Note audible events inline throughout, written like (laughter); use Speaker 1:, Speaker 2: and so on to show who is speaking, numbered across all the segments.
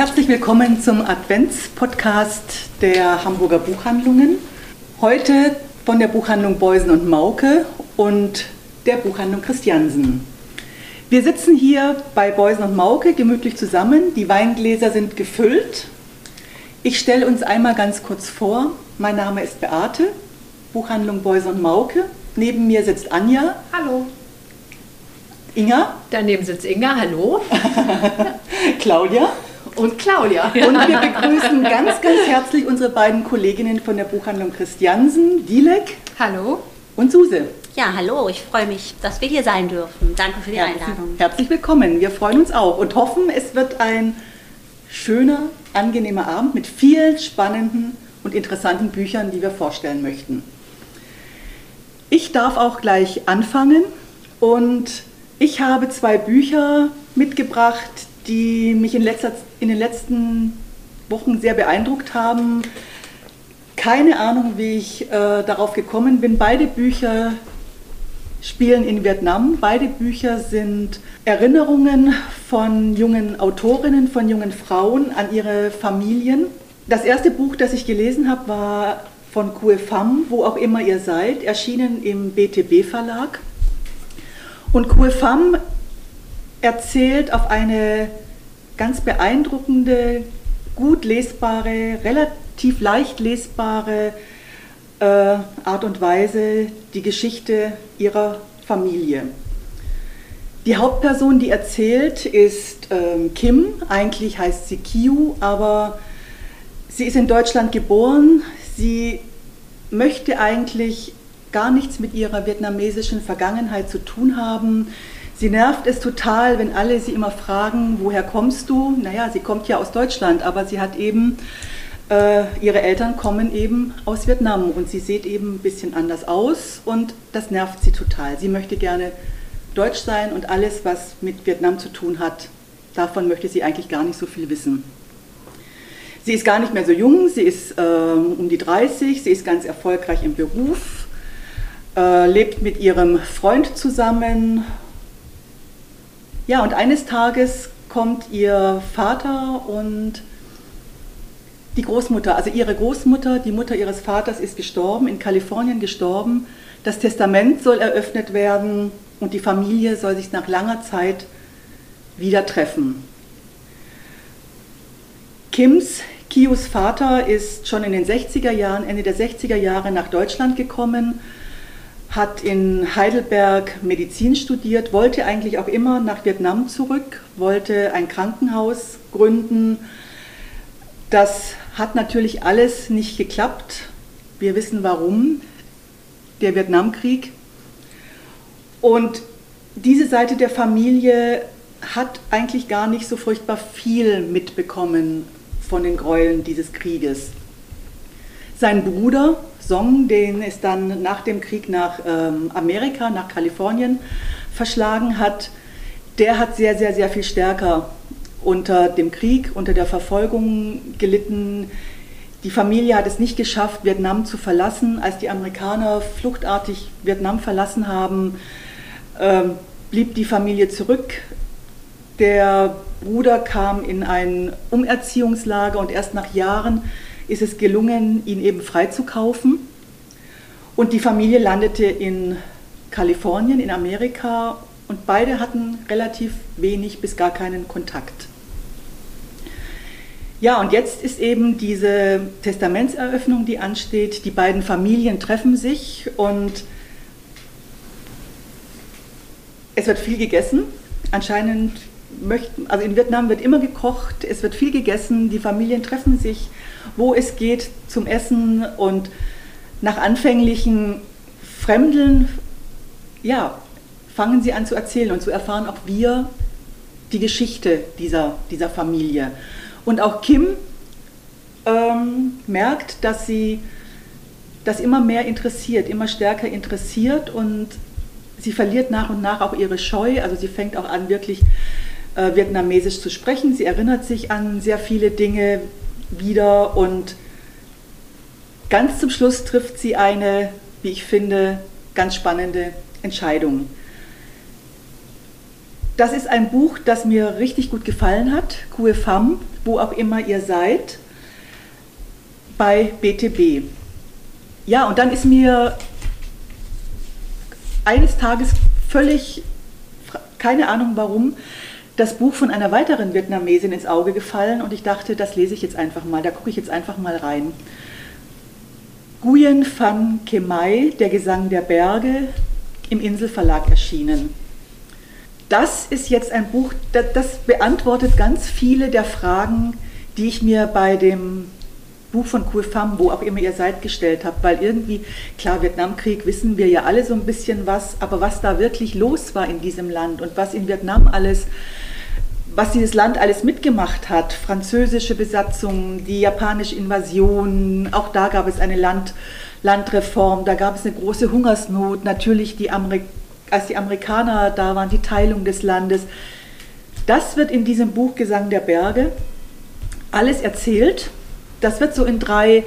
Speaker 1: Herzlich willkommen zum Adventspodcast der Hamburger Buchhandlungen. Heute von der Buchhandlung Beusen und Mauke und der Buchhandlung Christiansen. Wir sitzen hier bei Beusen und Mauke gemütlich zusammen. Die Weingläser sind gefüllt. Ich stelle uns einmal ganz kurz vor. Mein Name ist Beate, Buchhandlung Beusen und Mauke. Neben mir sitzt Anja.
Speaker 2: Hallo.
Speaker 1: Inga.
Speaker 2: Daneben sitzt Inga. Hallo. (laughs)
Speaker 1: Claudia
Speaker 2: und Claudia.
Speaker 1: Und wir begrüßen ganz, ganz herzlich unsere beiden Kolleginnen von der Buchhandlung Christiansen, Dilek.
Speaker 2: Hallo.
Speaker 1: Und Suse.
Speaker 3: Ja, hallo, ich freue mich, dass wir hier sein dürfen. Danke für die
Speaker 1: herzlich,
Speaker 3: Einladung.
Speaker 1: Herzlich willkommen. Wir freuen uns auch und hoffen, es wird ein schöner, angenehmer Abend mit vielen spannenden und interessanten Büchern, die wir vorstellen möchten. Ich darf auch gleich anfangen und ich habe zwei Bücher mitgebracht, die mich in, letzter, in den letzten Wochen sehr beeindruckt haben. Keine Ahnung, wie ich äh, darauf gekommen bin. Beide Bücher spielen in Vietnam. Beide Bücher sind Erinnerungen von jungen Autorinnen, von jungen Frauen an ihre Familien. Das erste Buch, das ich gelesen habe, war von Kue Pham, wo auch immer ihr seid, erschienen im BTB Verlag. Und Kue Pham erzählt auf eine ganz beeindruckende, gut lesbare, relativ leicht lesbare äh, Art und Weise die Geschichte ihrer Familie. Die Hauptperson, die erzählt, ist ähm, Kim. Eigentlich heißt sie Kiu, aber sie ist in Deutschland geboren. Sie möchte eigentlich gar nichts mit ihrer vietnamesischen Vergangenheit zu tun haben. Sie nervt es total, wenn alle sie immer fragen, woher kommst du? Naja, sie kommt ja aus Deutschland, aber sie hat eben, äh, ihre Eltern kommen eben aus Vietnam und sie sieht eben ein bisschen anders aus und das nervt sie total. Sie möchte gerne deutsch sein und alles, was mit Vietnam zu tun hat, davon möchte sie eigentlich gar nicht so viel wissen. Sie ist gar nicht mehr so jung, sie ist äh, um die 30, sie ist ganz erfolgreich im Beruf, äh, lebt mit ihrem Freund zusammen ja, und eines Tages kommt ihr Vater und die Großmutter, also ihre Großmutter, die Mutter ihres Vaters ist gestorben, in Kalifornien gestorben. Das Testament soll eröffnet werden und die Familie soll sich nach langer Zeit wieder treffen. Kims, Kius Vater, ist schon in den 60er Jahren, Ende der 60er Jahre nach Deutschland gekommen hat in Heidelberg Medizin studiert, wollte eigentlich auch immer nach Vietnam zurück, wollte ein Krankenhaus gründen. Das hat natürlich alles nicht geklappt. Wir wissen warum. Der Vietnamkrieg. Und diese Seite der Familie hat eigentlich gar nicht so furchtbar viel mitbekommen von den Gräueln dieses Krieges. Sein Bruder Song, den es dann nach dem Krieg nach ähm, Amerika, nach Kalifornien verschlagen hat, der hat sehr, sehr, sehr viel stärker unter dem Krieg, unter der Verfolgung gelitten. Die Familie hat es nicht geschafft, Vietnam zu verlassen. Als die Amerikaner fluchtartig Vietnam verlassen haben, ähm, blieb die Familie zurück. Der Bruder kam in ein Umerziehungslager und erst nach Jahren ist es gelungen, ihn eben freizukaufen. Und die Familie landete in Kalifornien, in Amerika und beide hatten relativ wenig bis gar keinen Kontakt. Ja, und jetzt ist eben diese Testamentseröffnung, die ansteht. Die beiden Familien treffen sich und es wird viel gegessen. Anscheinend möchten, also in Vietnam wird immer gekocht, es wird viel gegessen, die Familien treffen sich, wo es geht zum Essen und nach anfänglichen Fremdeln, ja, fangen sie an zu erzählen und zu erfahren auch wir, die Geschichte dieser, dieser Familie. Und auch Kim ähm, merkt, dass sie das immer mehr interessiert, immer stärker interessiert und sie verliert nach und nach auch ihre Scheu. Also sie fängt auch an, wirklich äh, vietnamesisch zu sprechen. Sie erinnert sich an sehr viele Dinge wieder und ganz zum Schluss trifft sie eine, wie ich finde, ganz spannende Entscheidung. Das ist ein Buch, das mir richtig gut gefallen hat, Kue Femme, wo auch immer ihr seid, bei BTB. Ja, und dann ist mir eines Tages völlig, keine Ahnung warum, das Buch von einer weiteren Vietnamesin ins Auge gefallen und ich dachte, das lese ich jetzt einfach mal, da gucke ich jetzt einfach mal rein. Nguyen Phan Kemai, Der Gesang der Berge, im Inselverlag erschienen. Das ist jetzt ein Buch, das beantwortet ganz viele der Fragen, die ich mir bei dem Buch von Kue Pham, wo auch immer ihr seid, gestellt habt, weil irgendwie, klar, Vietnamkrieg wissen wir ja alle so ein bisschen was, aber was da wirklich los war in diesem Land und was in Vietnam alles, was dieses Land alles mitgemacht hat, französische Besatzung, die japanische Invasion, auch da gab es eine Land, Landreform, da gab es eine große Hungersnot, natürlich die als die Amerikaner da waren, die Teilung des Landes. Das wird in diesem Buch Gesang der Berge alles erzählt das wird so in drei,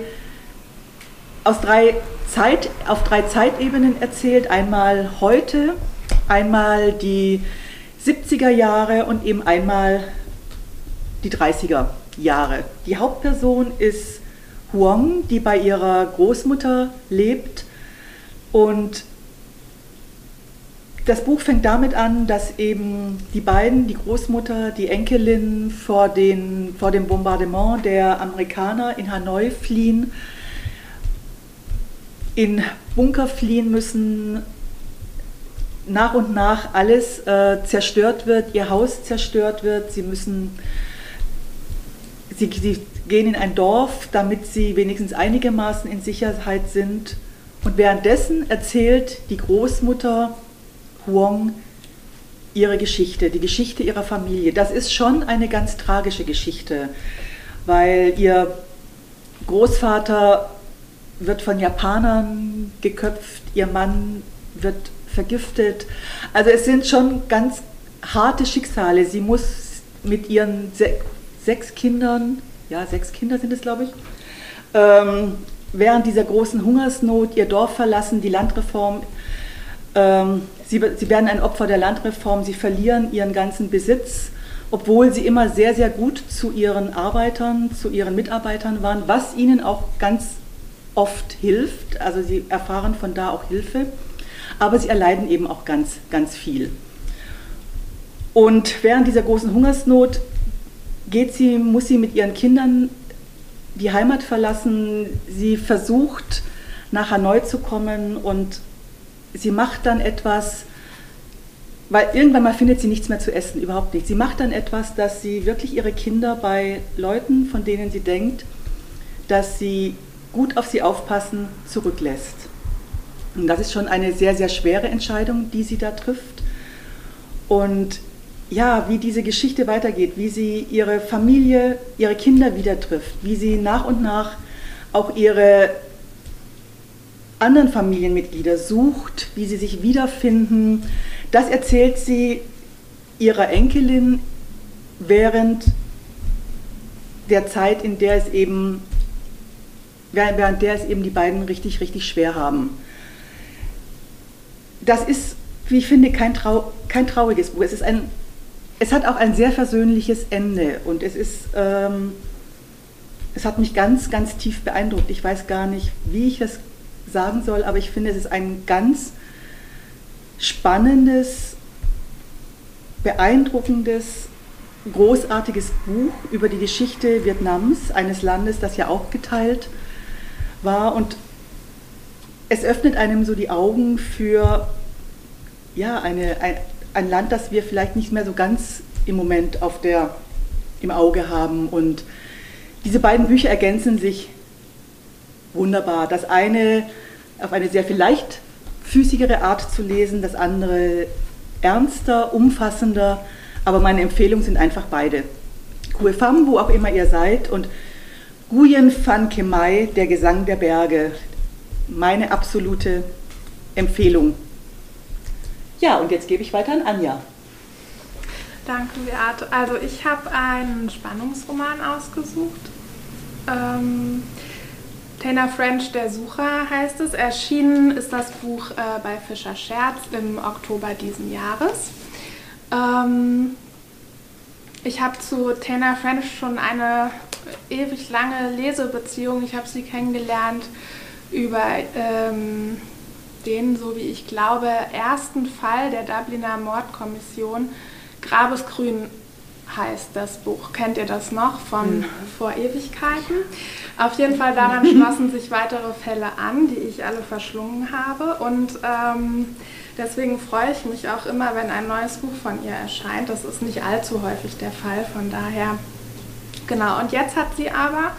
Speaker 1: aus drei Zeit, auf drei Zeitebenen erzählt. Einmal heute, einmal die 70er Jahre und eben einmal die 30er Jahre. Die Hauptperson ist Huang, die bei ihrer Großmutter lebt und das Buch fängt damit an, dass eben die beiden, die Großmutter, die Enkelin, vor, den, vor dem Bombardement der Amerikaner in Hanoi fliehen, in Bunker fliehen müssen, nach und nach alles äh, zerstört wird, ihr Haus zerstört wird, sie müssen, sie, sie gehen in ein Dorf, damit sie wenigstens einigermaßen in Sicherheit sind. Und währenddessen erzählt die Großmutter Huong ihre Geschichte, die Geschichte ihrer Familie. Das ist schon eine ganz tragische Geschichte, weil ihr Großvater wird von Japanern geköpft, ihr Mann wird vergiftet. Also es sind schon ganz harte Schicksale. Sie muss mit ihren se sechs Kindern, ja, sechs Kinder sind es, glaube ich, ähm, während dieser großen Hungersnot ihr Dorf verlassen, die Landreform ähm, sie, sie werden ein Opfer der Landreform, sie verlieren ihren ganzen Besitz, obwohl sie immer sehr, sehr gut zu ihren Arbeitern, zu ihren Mitarbeitern waren, was ihnen auch ganz oft hilft. Also sie erfahren von da auch Hilfe, aber sie erleiden eben auch ganz, ganz viel. Und während dieser großen Hungersnot geht sie, muss sie mit ihren Kindern die Heimat verlassen. Sie versucht nach Hanoi zu kommen und sie macht dann etwas, weil irgendwann mal findet sie nichts mehr zu essen, überhaupt nicht. Sie macht dann etwas, dass sie wirklich ihre Kinder bei Leuten, von denen sie denkt, dass sie gut auf sie aufpassen, zurücklässt. Und das ist schon eine sehr, sehr schwere Entscheidung, die sie da trifft. Und ja, wie diese Geschichte weitergeht, wie sie ihre Familie, ihre Kinder wieder trifft, wie sie nach und nach auch ihre anderen Familienmitglieder sucht, wie sie sich wiederfinden. Das erzählt sie ihrer Enkelin während der Zeit, in der es eben, während der es eben die beiden richtig, richtig schwer haben. Das ist, wie ich finde, kein, Trau kein trauriges Buch. Es, ist ein, es hat auch ein sehr versöhnliches Ende und es ist, ähm, es hat mich ganz, ganz tief beeindruckt. Ich weiß gar nicht, wie ich es sagen soll, aber ich finde, es ist ein ganz spannendes, beeindruckendes, großartiges Buch über die Geschichte Vietnams, eines Landes, das ja auch geteilt war. Und es öffnet einem so die Augen für ja, eine, ein, ein Land, das wir vielleicht nicht mehr so ganz im Moment auf der, im Auge haben. Und diese beiden Bücher ergänzen sich wunderbar. Das eine auf eine sehr viel leichtfüßigere Art zu lesen, das andere ernster, umfassender, aber meine Empfehlungen sind einfach beide. Kuefam, wo auch immer ihr seid, und Guyen Fan Kemai, der Gesang der Berge. Meine absolute Empfehlung. Ja, und jetzt gebe ich weiter an Anja.
Speaker 4: Danke, Beate. Also ich habe einen Spannungsroman ausgesucht. Ähm, Taylor French, der Sucher heißt es. Erschienen ist das Buch äh, bei Fischer Scherz im Oktober diesen Jahres. Ähm, ich habe zu Taylor French schon eine ewig lange Lesebeziehung. Ich habe sie kennengelernt über ähm, den, so wie ich glaube, ersten Fall der Dubliner Mordkommission Grabesgrün heißt das Buch. Kennt ihr das noch von mhm. vor Ewigkeiten? Auf jeden Fall daran (laughs) schlossen sich weitere Fälle an, die ich alle verschlungen habe. Und ähm, deswegen freue ich mich auch immer, wenn ein neues Buch von ihr erscheint. Das ist nicht allzu häufig der Fall. Von daher, genau. Und jetzt hat sie aber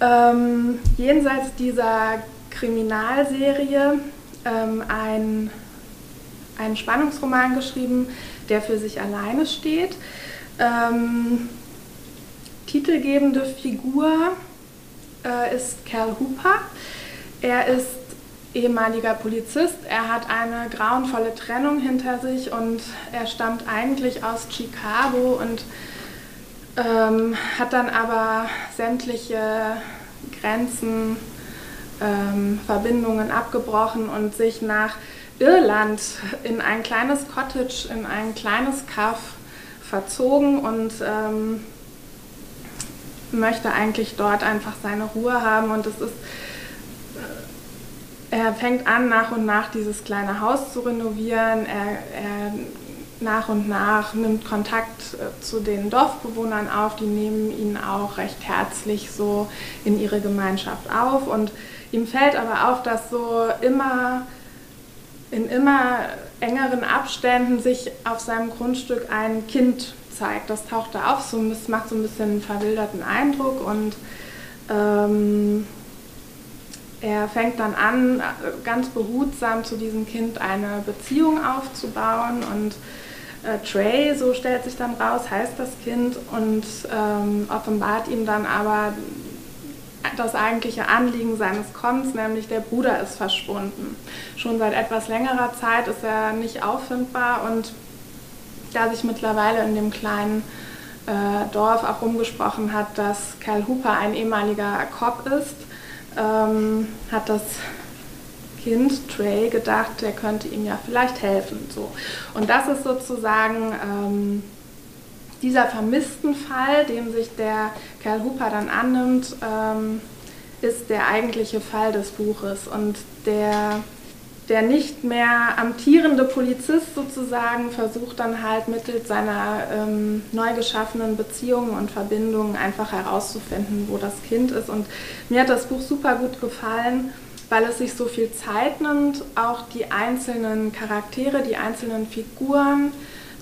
Speaker 4: ähm, jenseits dieser Kriminalserie ähm, ein, einen Spannungsroman geschrieben, der für sich alleine steht. Ähm, titelgebende Figur äh, ist Cal Hooper. Er ist ehemaliger Polizist. Er hat eine grauenvolle Trennung hinter sich und er stammt eigentlich aus Chicago und ähm, hat dann aber sämtliche Grenzen, ähm, Verbindungen abgebrochen und sich nach Irland in ein kleines Cottage, in ein kleines Kaff verzogen und ähm, möchte eigentlich dort einfach seine Ruhe haben und es ist äh, er fängt an, nach und nach dieses kleine Haus zu renovieren. Er, er nach und nach nimmt Kontakt äh, zu den Dorfbewohnern auf. Die nehmen ihn auch recht herzlich so in ihre Gemeinschaft auf. Und ihm fällt aber auf, dass so immer in immer engeren Abständen sich auf seinem Grundstück ein Kind zeigt. Das taucht da auf, so, macht so ein bisschen einen verwilderten Eindruck und ähm, er fängt dann an, ganz behutsam zu diesem Kind eine Beziehung aufzubauen und äh, Trey, so stellt sich dann raus, heißt das Kind und ähm, offenbart ihm dann aber das eigentliche Anliegen seines Kommens, nämlich der Bruder ist verschwunden. Schon seit etwas längerer Zeit ist er nicht auffindbar und da sich mittlerweile in dem kleinen äh, Dorf auch rumgesprochen hat, dass Cal Hooper ein ehemaliger Cop ist, ähm, hat das Kind Trey gedacht, der könnte ihm ja vielleicht helfen. So. Und das ist sozusagen ähm, dieser vermissten Fall, dem sich der Kerl Hooper dann annimmt, ähm, ist der eigentliche Fall des Buches. Und der, der nicht mehr amtierende Polizist sozusagen versucht dann halt mittels seiner ähm, neu geschaffenen Beziehungen und Verbindungen einfach herauszufinden, wo das Kind ist. Und mir hat das Buch super gut gefallen weil es sich so viel Zeit nimmt, auch die einzelnen Charaktere, die einzelnen Figuren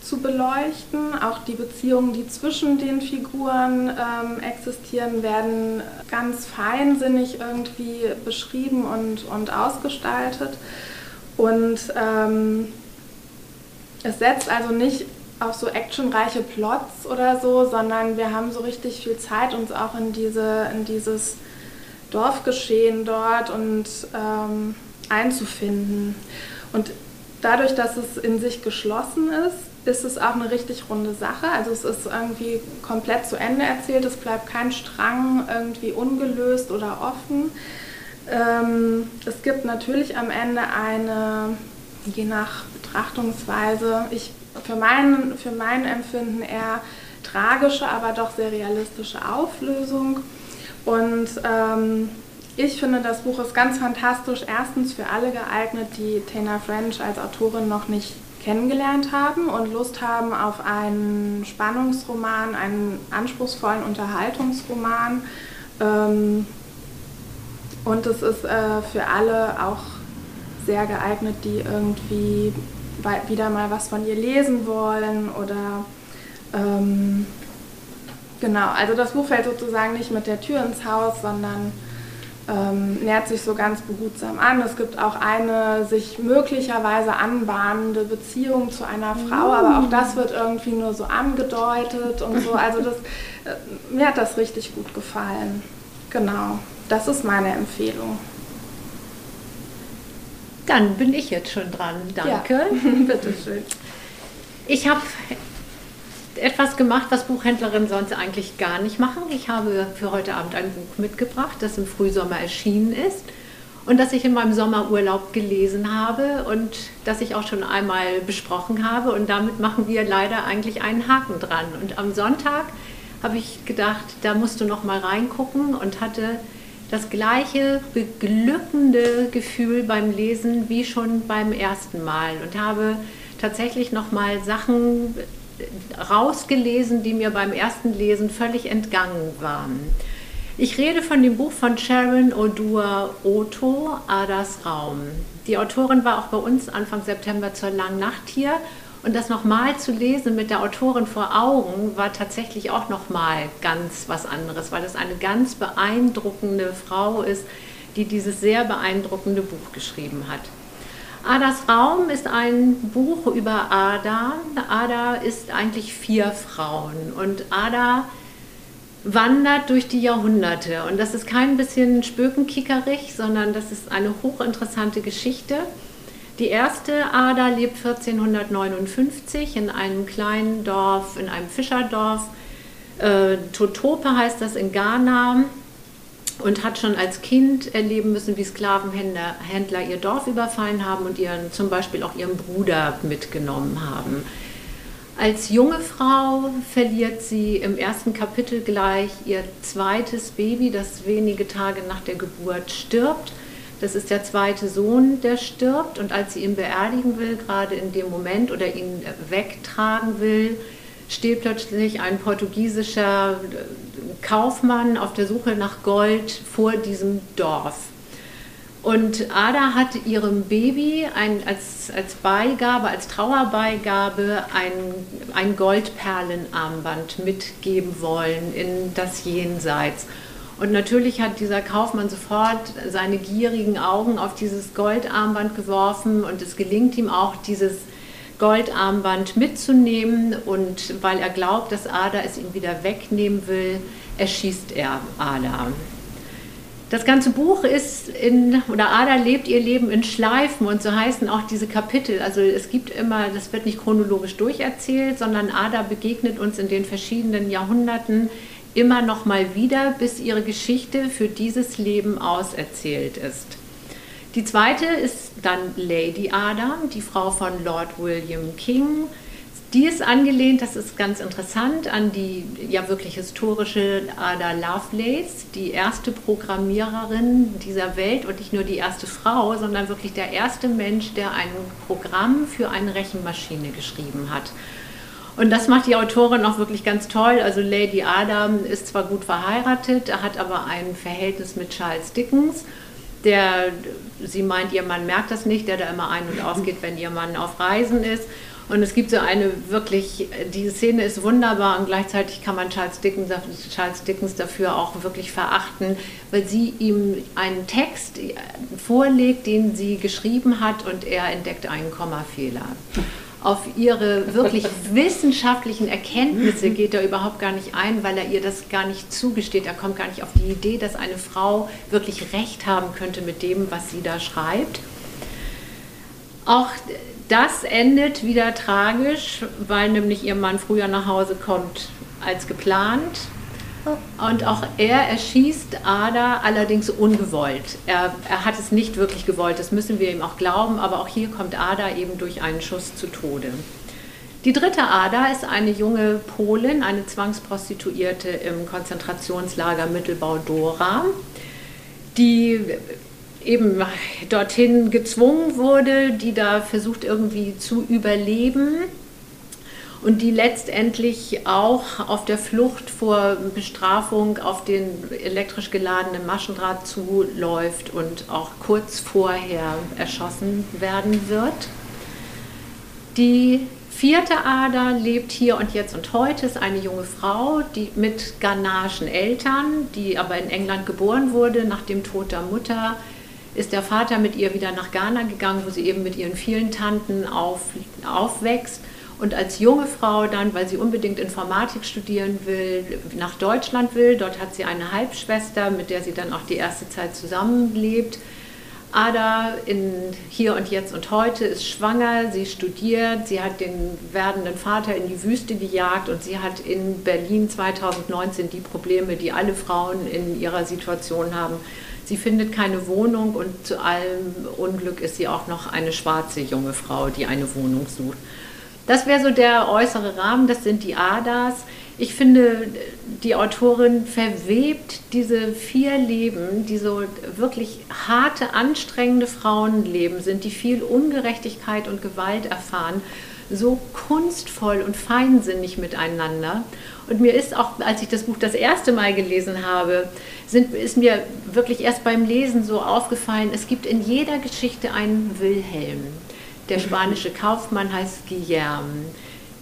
Speaker 4: zu beleuchten. Auch die Beziehungen, die zwischen den Figuren ähm, existieren, werden ganz feinsinnig irgendwie beschrieben und, und ausgestaltet. Und ähm, es setzt also nicht auf so actionreiche Plots oder so, sondern wir haben so richtig viel Zeit, uns auch in, diese, in dieses Dorfgeschehen dort und ähm, einzufinden. Und dadurch, dass es in sich geschlossen ist, ist es auch eine richtig runde Sache. Also es ist irgendwie komplett zu Ende erzählt, es bleibt kein Strang irgendwie ungelöst oder offen. Ähm, es gibt natürlich am Ende eine, je nach Betrachtungsweise, ich, für, mein, für mein Empfinden eher tragische, aber doch sehr realistische Auflösung. Und ähm, ich finde, das Buch ist ganz fantastisch. Erstens für alle geeignet, die Tana French als Autorin noch nicht kennengelernt haben und Lust haben auf einen Spannungsroman, einen anspruchsvollen Unterhaltungsroman. Ähm, und es ist äh, für alle auch sehr geeignet, die irgendwie wieder mal was von ihr lesen wollen oder ähm, genau, also das Buch fällt sozusagen nicht mit der Tür ins Haus, sondern ähm, nähert sich so ganz behutsam an. Es gibt auch eine sich möglicherweise anbahnende Beziehung zu einer Frau, aber auch das wird irgendwie nur so angedeutet und so. Also das, äh, mir hat das richtig gut gefallen. Genau, das ist meine Empfehlung.
Speaker 2: Dann bin ich jetzt schon dran. Danke.
Speaker 4: Ja. (laughs) Bitteschön.
Speaker 2: Ich habe etwas gemacht, was Buchhändlerinnen sonst eigentlich gar nicht machen. Ich habe für heute Abend ein Buch mitgebracht, das im Frühsommer erschienen ist und das ich in meinem Sommerurlaub gelesen habe und das ich auch schon einmal besprochen habe. Und damit machen wir leider eigentlich einen Haken dran. Und am Sonntag habe ich gedacht, da musst du noch mal reingucken und hatte das gleiche beglückende Gefühl beim Lesen wie schon beim ersten Mal und habe tatsächlich noch mal Sachen rausgelesen, die mir beim ersten Lesen völlig entgangen waren. Ich rede von dem Buch von Sharon Odua Otto, Adas Raum. Die Autorin war auch bei uns Anfang September zur langen Nacht hier und das nochmal zu lesen mit der Autorin vor Augen war tatsächlich auch nochmal ganz was anderes, weil es eine ganz beeindruckende Frau ist, die dieses sehr beeindruckende Buch geschrieben hat. Adas Raum ist ein Buch über Ada. Ada ist eigentlich vier Frauen und Ada wandert durch die Jahrhunderte. Und das ist kein bisschen spökenkickerig, sondern das ist eine hochinteressante Geschichte. Die erste Ada lebt 1459 in einem kleinen Dorf, in einem Fischerdorf. Äh, Totope heißt das in Ghana und hat schon als Kind erleben müssen, wie Sklavenhändler ihr Dorf überfallen haben und ihren, zum Beispiel auch ihren Bruder mitgenommen haben. Als junge Frau verliert sie im ersten Kapitel gleich ihr zweites Baby, das wenige Tage nach der Geburt stirbt. Das ist der zweite Sohn, der stirbt. Und als sie ihn beerdigen will, gerade in dem Moment oder ihn wegtragen will, steht plötzlich ein portugiesischer Kaufmann auf der Suche nach Gold vor diesem Dorf. Und Ada hat ihrem Baby ein, als, als Beigabe, als Trauerbeigabe ein, ein Goldperlenarmband mitgeben wollen in das Jenseits. Und natürlich hat dieser Kaufmann sofort seine gierigen Augen auf dieses Goldarmband geworfen und es gelingt ihm auch, dieses Goldarmband mitzunehmen. Und weil er glaubt, dass Ada es ihm wieder wegnehmen will, erschießt er Ada. Das ganze Buch ist in, oder Ada lebt ihr Leben in Schleifen und so heißen auch diese Kapitel. Also es gibt immer, das wird nicht chronologisch durcherzählt, sondern Ada begegnet uns in den verschiedenen Jahrhunderten immer noch mal wieder, bis ihre Geschichte für dieses Leben auserzählt ist. Die zweite ist dann Lady Ada, die Frau von Lord William King. Die ist angelehnt, das ist ganz interessant, an die ja wirklich historische Ada Lovelace, die erste Programmiererin dieser Welt und nicht nur die erste Frau, sondern wirklich der erste Mensch, der ein Programm für eine Rechenmaschine geschrieben hat. Und das macht die Autorin auch wirklich ganz toll. Also Lady Adam ist zwar gut verheiratet, hat aber ein Verhältnis mit Charles Dickens. Der, sie meint, ihr Mann merkt das nicht, der da immer ein- und ausgeht, wenn ihr Mann auf Reisen ist. Und es gibt so eine wirklich, die Szene ist wunderbar und gleichzeitig kann man Charles Dickens, Charles Dickens dafür auch wirklich verachten, weil sie ihm einen Text vorlegt, den sie geschrieben hat und er entdeckt einen Kommafehler auf ihre wirklich wissenschaftlichen Erkenntnisse geht er überhaupt gar nicht ein, weil er ihr das gar nicht zugesteht. Er kommt gar nicht auf die Idee, dass eine Frau wirklich recht haben könnte mit dem, was sie da schreibt. Auch das endet wieder tragisch, weil nämlich ihr Mann früher nach Hause kommt als geplant und auch er erschießt Ada allerdings ungewollt. Er, er, hat es nicht wirklich gewollt, das müssen wir ihm auch glauben, aber auch hier kommt Ada eben durch einen Schuss zu Tode. Die dritte Ada ist eine junge Polin, eine Zwangsprostituierte im Konzentrationslager Mittelbau-Dora, die eben dorthin gezwungen wurde, die da versucht irgendwie zu überleben und die letztendlich auch auf der Flucht vor Bestrafung auf den elektrisch geladenen Maschendraht zuläuft und auch kurz vorher erschossen werden wird. Die vierte Ader lebt hier und jetzt und heute, ist eine junge Frau, die mit ghanaischen Eltern, die aber in England geboren wurde, nach dem Tod der Mutter ist der Vater mit ihr wieder nach Ghana gegangen, wo sie eben mit ihren vielen Tanten auf, aufwächst und als junge Frau dann, weil sie unbedingt Informatik studieren will, nach Deutschland will. Dort hat sie eine Halbschwester, mit der sie dann auch die erste Zeit zusammenlebt. Ada in Hier und Jetzt und Heute ist schwanger, sie studiert, sie hat den werdenden Vater in die Wüste gejagt und sie hat in Berlin 2019 die Probleme, die alle Frauen in ihrer Situation haben. Sie findet keine Wohnung und zu allem Unglück ist sie auch noch eine schwarze junge Frau, die eine Wohnung sucht. Das wäre so der äußere Rahmen, das sind die Adas. Ich finde, die Autorin verwebt diese vier Leben, die so wirklich harte, anstrengende Frauenleben sind, die viel Ungerechtigkeit und Gewalt erfahren, so kunstvoll und feinsinnig miteinander. Und mir ist auch, als ich das Buch das erste Mal gelesen habe, sind, ist mir wirklich erst beim Lesen so aufgefallen, es gibt in jeder Geschichte einen Wilhelm. Der spanische Kaufmann heißt Guillermo.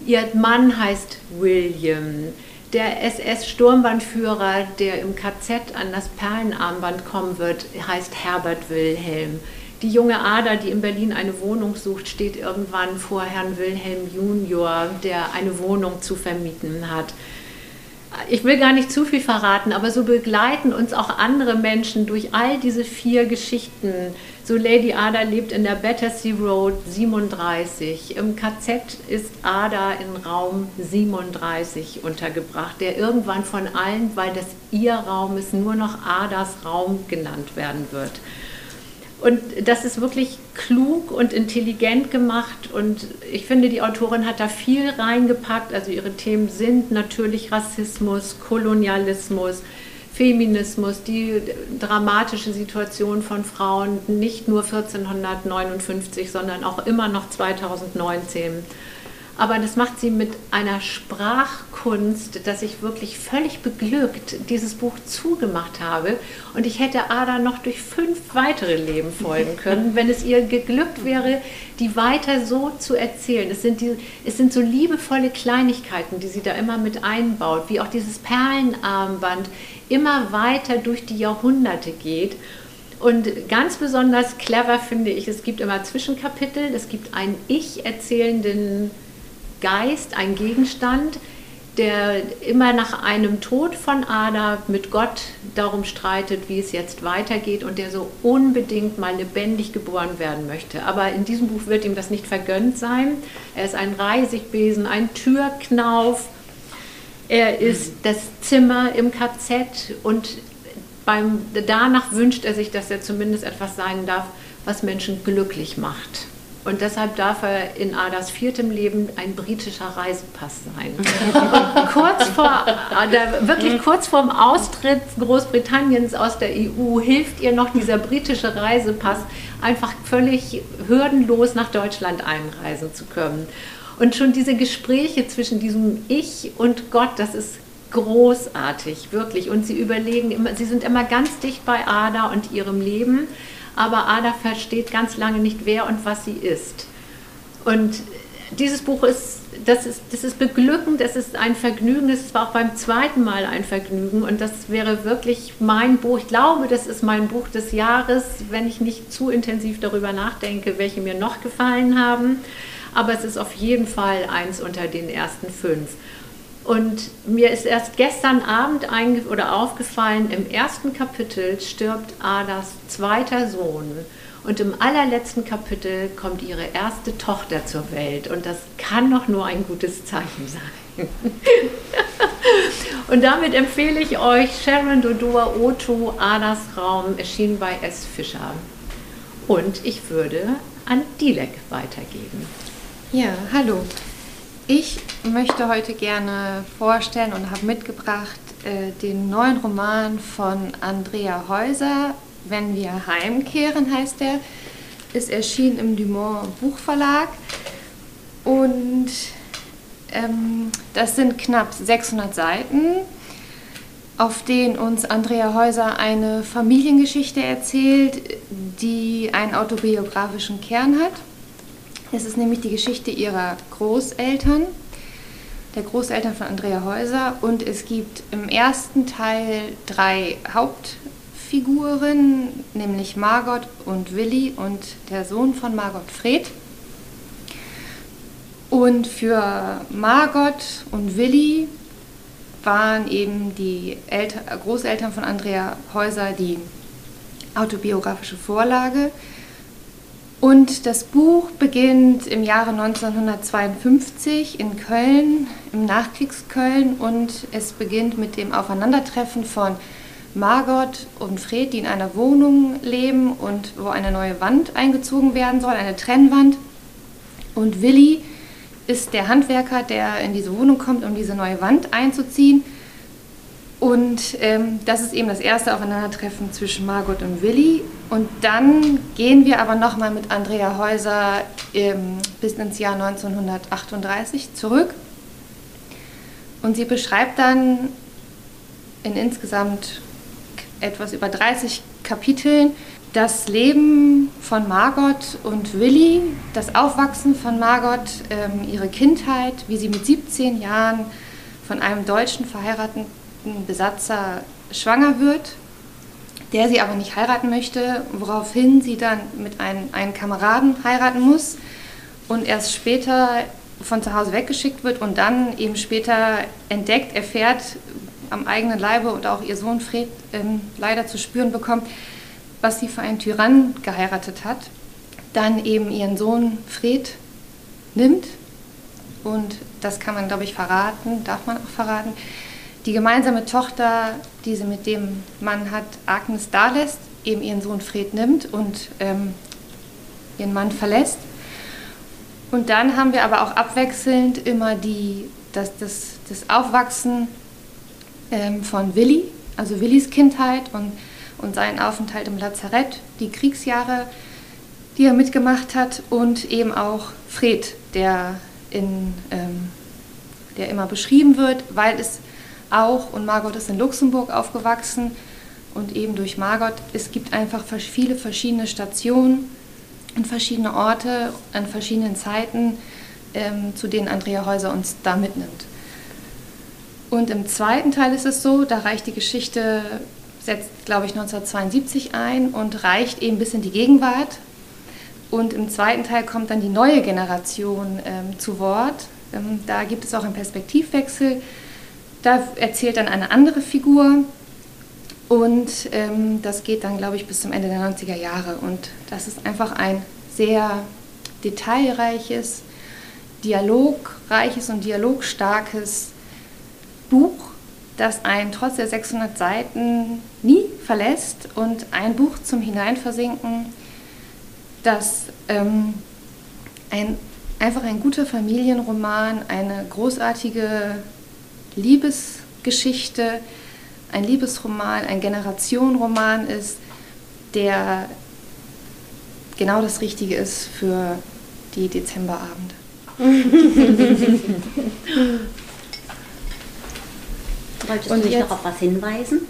Speaker 2: Ihr Mann heißt William. Der SS-Sturmbandführer, der im KZ an das Perlenarmband kommen wird, heißt Herbert Wilhelm. Die junge Ada, die in Berlin eine Wohnung sucht, steht irgendwann vor Herrn Wilhelm Junior, der eine Wohnung zu vermieten hat ich will gar nicht zu viel verraten, aber so begleiten uns auch andere Menschen durch all diese vier Geschichten. So Lady Ada lebt in der Battersea Road 37. Im KZ ist Ada in Raum 37 untergebracht, der irgendwann von allen, weil das ihr Raum ist, nur noch Adas Raum genannt werden wird. Und das ist wirklich klug und intelligent gemacht und ich finde, die Autorin hat da viel reingepackt. Also ihre Themen sind natürlich Rassismus, Kolonialismus, Feminismus, die dramatische Situation von Frauen, nicht nur 1459, sondern auch immer noch 2019 aber das macht sie mit einer Sprachkunst, dass ich wirklich völlig beglückt dieses Buch zugemacht habe. Und ich hätte Ada noch durch fünf weitere Leben folgen (laughs) können, wenn es ihr geglückt wäre, die weiter so zu erzählen. Es sind, die, es sind so liebevolle Kleinigkeiten, die sie da immer mit einbaut, wie auch dieses Perlenarmband immer weiter durch die Jahrhunderte geht. Und ganz besonders clever finde ich, es gibt immer Zwischenkapitel, es gibt einen ich erzählenden Geist, ein Gegenstand, der immer nach einem Tod von Ada mit Gott darum streitet, wie es jetzt weitergeht und der so unbedingt mal lebendig geboren werden möchte. Aber in diesem Buch wird ihm das nicht vergönnt sein. Er ist ein Reisigbesen, ein Türknauf. Er ist das Zimmer im KZ und beim, danach wünscht er sich, dass er zumindest etwas sein darf, was Menschen glücklich macht. Und deshalb darf er in Adas viertem Leben ein britischer Reisepass sein. (laughs) kurz vor, wirklich kurz vorm Austritt Großbritanniens aus der EU hilft ihr noch dieser britische Reisepass, einfach völlig hürdenlos nach Deutschland einreisen zu können. Und schon diese Gespräche zwischen diesem Ich und Gott, das ist großartig, wirklich. Und sie überlegen immer, sie sind immer ganz dicht bei Ada und ihrem Leben aber Ada versteht ganz lange nicht, wer und was sie ist. Und dieses Buch ist das, ist, das ist beglückend, das ist ein Vergnügen, es war auch beim zweiten Mal ein Vergnügen und das wäre wirklich mein Buch. Ich glaube, das ist mein Buch des Jahres, wenn ich nicht zu intensiv darüber nachdenke, welche mir noch gefallen haben. Aber es ist auf jeden Fall eins unter den ersten fünf. Und mir ist erst gestern Abend oder aufgefallen, im ersten Kapitel stirbt Adas zweiter Sohn. Und im allerletzten Kapitel kommt ihre erste Tochter zur Welt. Und das kann doch nur ein gutes Zeichen sein. (laughs) und damit empfehle ich euch Sharon Dodua Otto, Adas Raum, erschienen bei S. Fischer. Und ich würde an Dilek weitergeben.
Speaker 4: Ja, hallo. Ich möchte heute gerne vorstellen und habe mitgebracht äh, den neuen Roman von Andrea Häuser, Wenn wir heimkehren heißt er. Ist erschienen im Dumont Buchverlag und ähm, das sind knapp 600 Seiten, auf denen uns Andrea Häuser eine Familiengeschichte erzählt, die einen autobiografischen Kern hat.
Speaker 5: Es ist nämlich die Geschichte ihrer Großeltern, der Großeltern von Andrea Häuser. Und es gibt im ersten Teil drei Hauptfiguren, nämlich Margot und Willi und der Sohn von Margot Fred. Und für Margot und Willi waren eben die Elter Großeltern von Andrea Häuser die autobiografische Vorlage. Und das Buch beginnt im Jahre 1952 in Köln, im Nachkriegsköln, und es beginnt mit dem Aufeinandertreffen von Margot und Fred, die in einer Wohnung leben und wo eine neue Wand eingezogen werden soll, eine Trennwand. Und Willi ist der Handwerker, der in diese Wohnung kommt, um diese neue Wand einzuziehen. Und ähm, das ist eben das erste Aufeinandertreffen zwischen Margot und Willi. Und dann gehen wir aber nochmal mit Andrea Häuser ähm, bis ins Jahr 1938 zurück. Und sie beschreibt dann in insgesamt etwas über 30 Kapiteln das Leben von Margot und Willi, das Aufwachsen von Margot, ähm, ihre Kindheit, wie sie mit 17 Jahren von einem deutschen verheirateten Besatzer schwanger wird, der sie aber nicht heiraten möchte, woraufhin sie dann mit einem, einem Kameraden heiraten muss und erst später von zu Hause weggeschickt wird und dann eben später entdeckt, erfährt am eigenen Leibe und auch ihr Sohn Fred ähm, leider zu spüren bekommt, was sie für einen Tyrann geheiratet hat, dann eben ihren Sohn Fred nimmt. Und das kann man, glaube ich, verraten, darf man auch verraten, die gemeinsame Tochter, die sie mit dem Mann hat, Agnes dalässt, eben ihren Sohn Fred nimmt und ähm, ihren Mann verlässt. Und dann haben wir aber auch abwechselnd immer die, das, das, das Aufwachsen ähm, von Willi, also Willis Kindheit und und seinen Aufenthalt im Lazarett, die Kriegsjahre, die er mitgemacht hat und eben auch Fred, der, in, ähm, der immer beschrieben wird, weil es auch, und Margot ist in Luxemburg aufgewachsen und eben durch Margot, es gibt einfach viele verschiedene Stationen und verschiedene Orte an verschiedenen Zeiten, ähm, zu denen Andrea Häuser uns da mitnimmt. Und im zweiten Teil ist es so, da reicht die Geschichte setzt, glaube ich, 1972 ein und reicht eben bis in die Gegenwart. Und im zweiten Teil kommt dann die neue Generation ähm, zu Wort. Ähm, da gibt es auch einen Perspektivwechsel. Da erzählt dann eine andere Figur. Und ähm, das geht dann, glaube ich, bis zum Ende der 90er Jahre. Und das ist einfach ein sehr detailreiches, dialogreiches und dialogstarkes Buch, das einen trotz der 600 Seiten nie verlässt und ein Buch zum Hineinversinken, das ähm, ein, einfach ein guter Familienroman, eine großartige Liebesgeschichte, ein Liebesroman, ein Generationenroman ist, der genau das Richtige ist für die Dezemberabende. (laughs)
Speaker 3: Wolltest und du mich noch auf was hinweisen?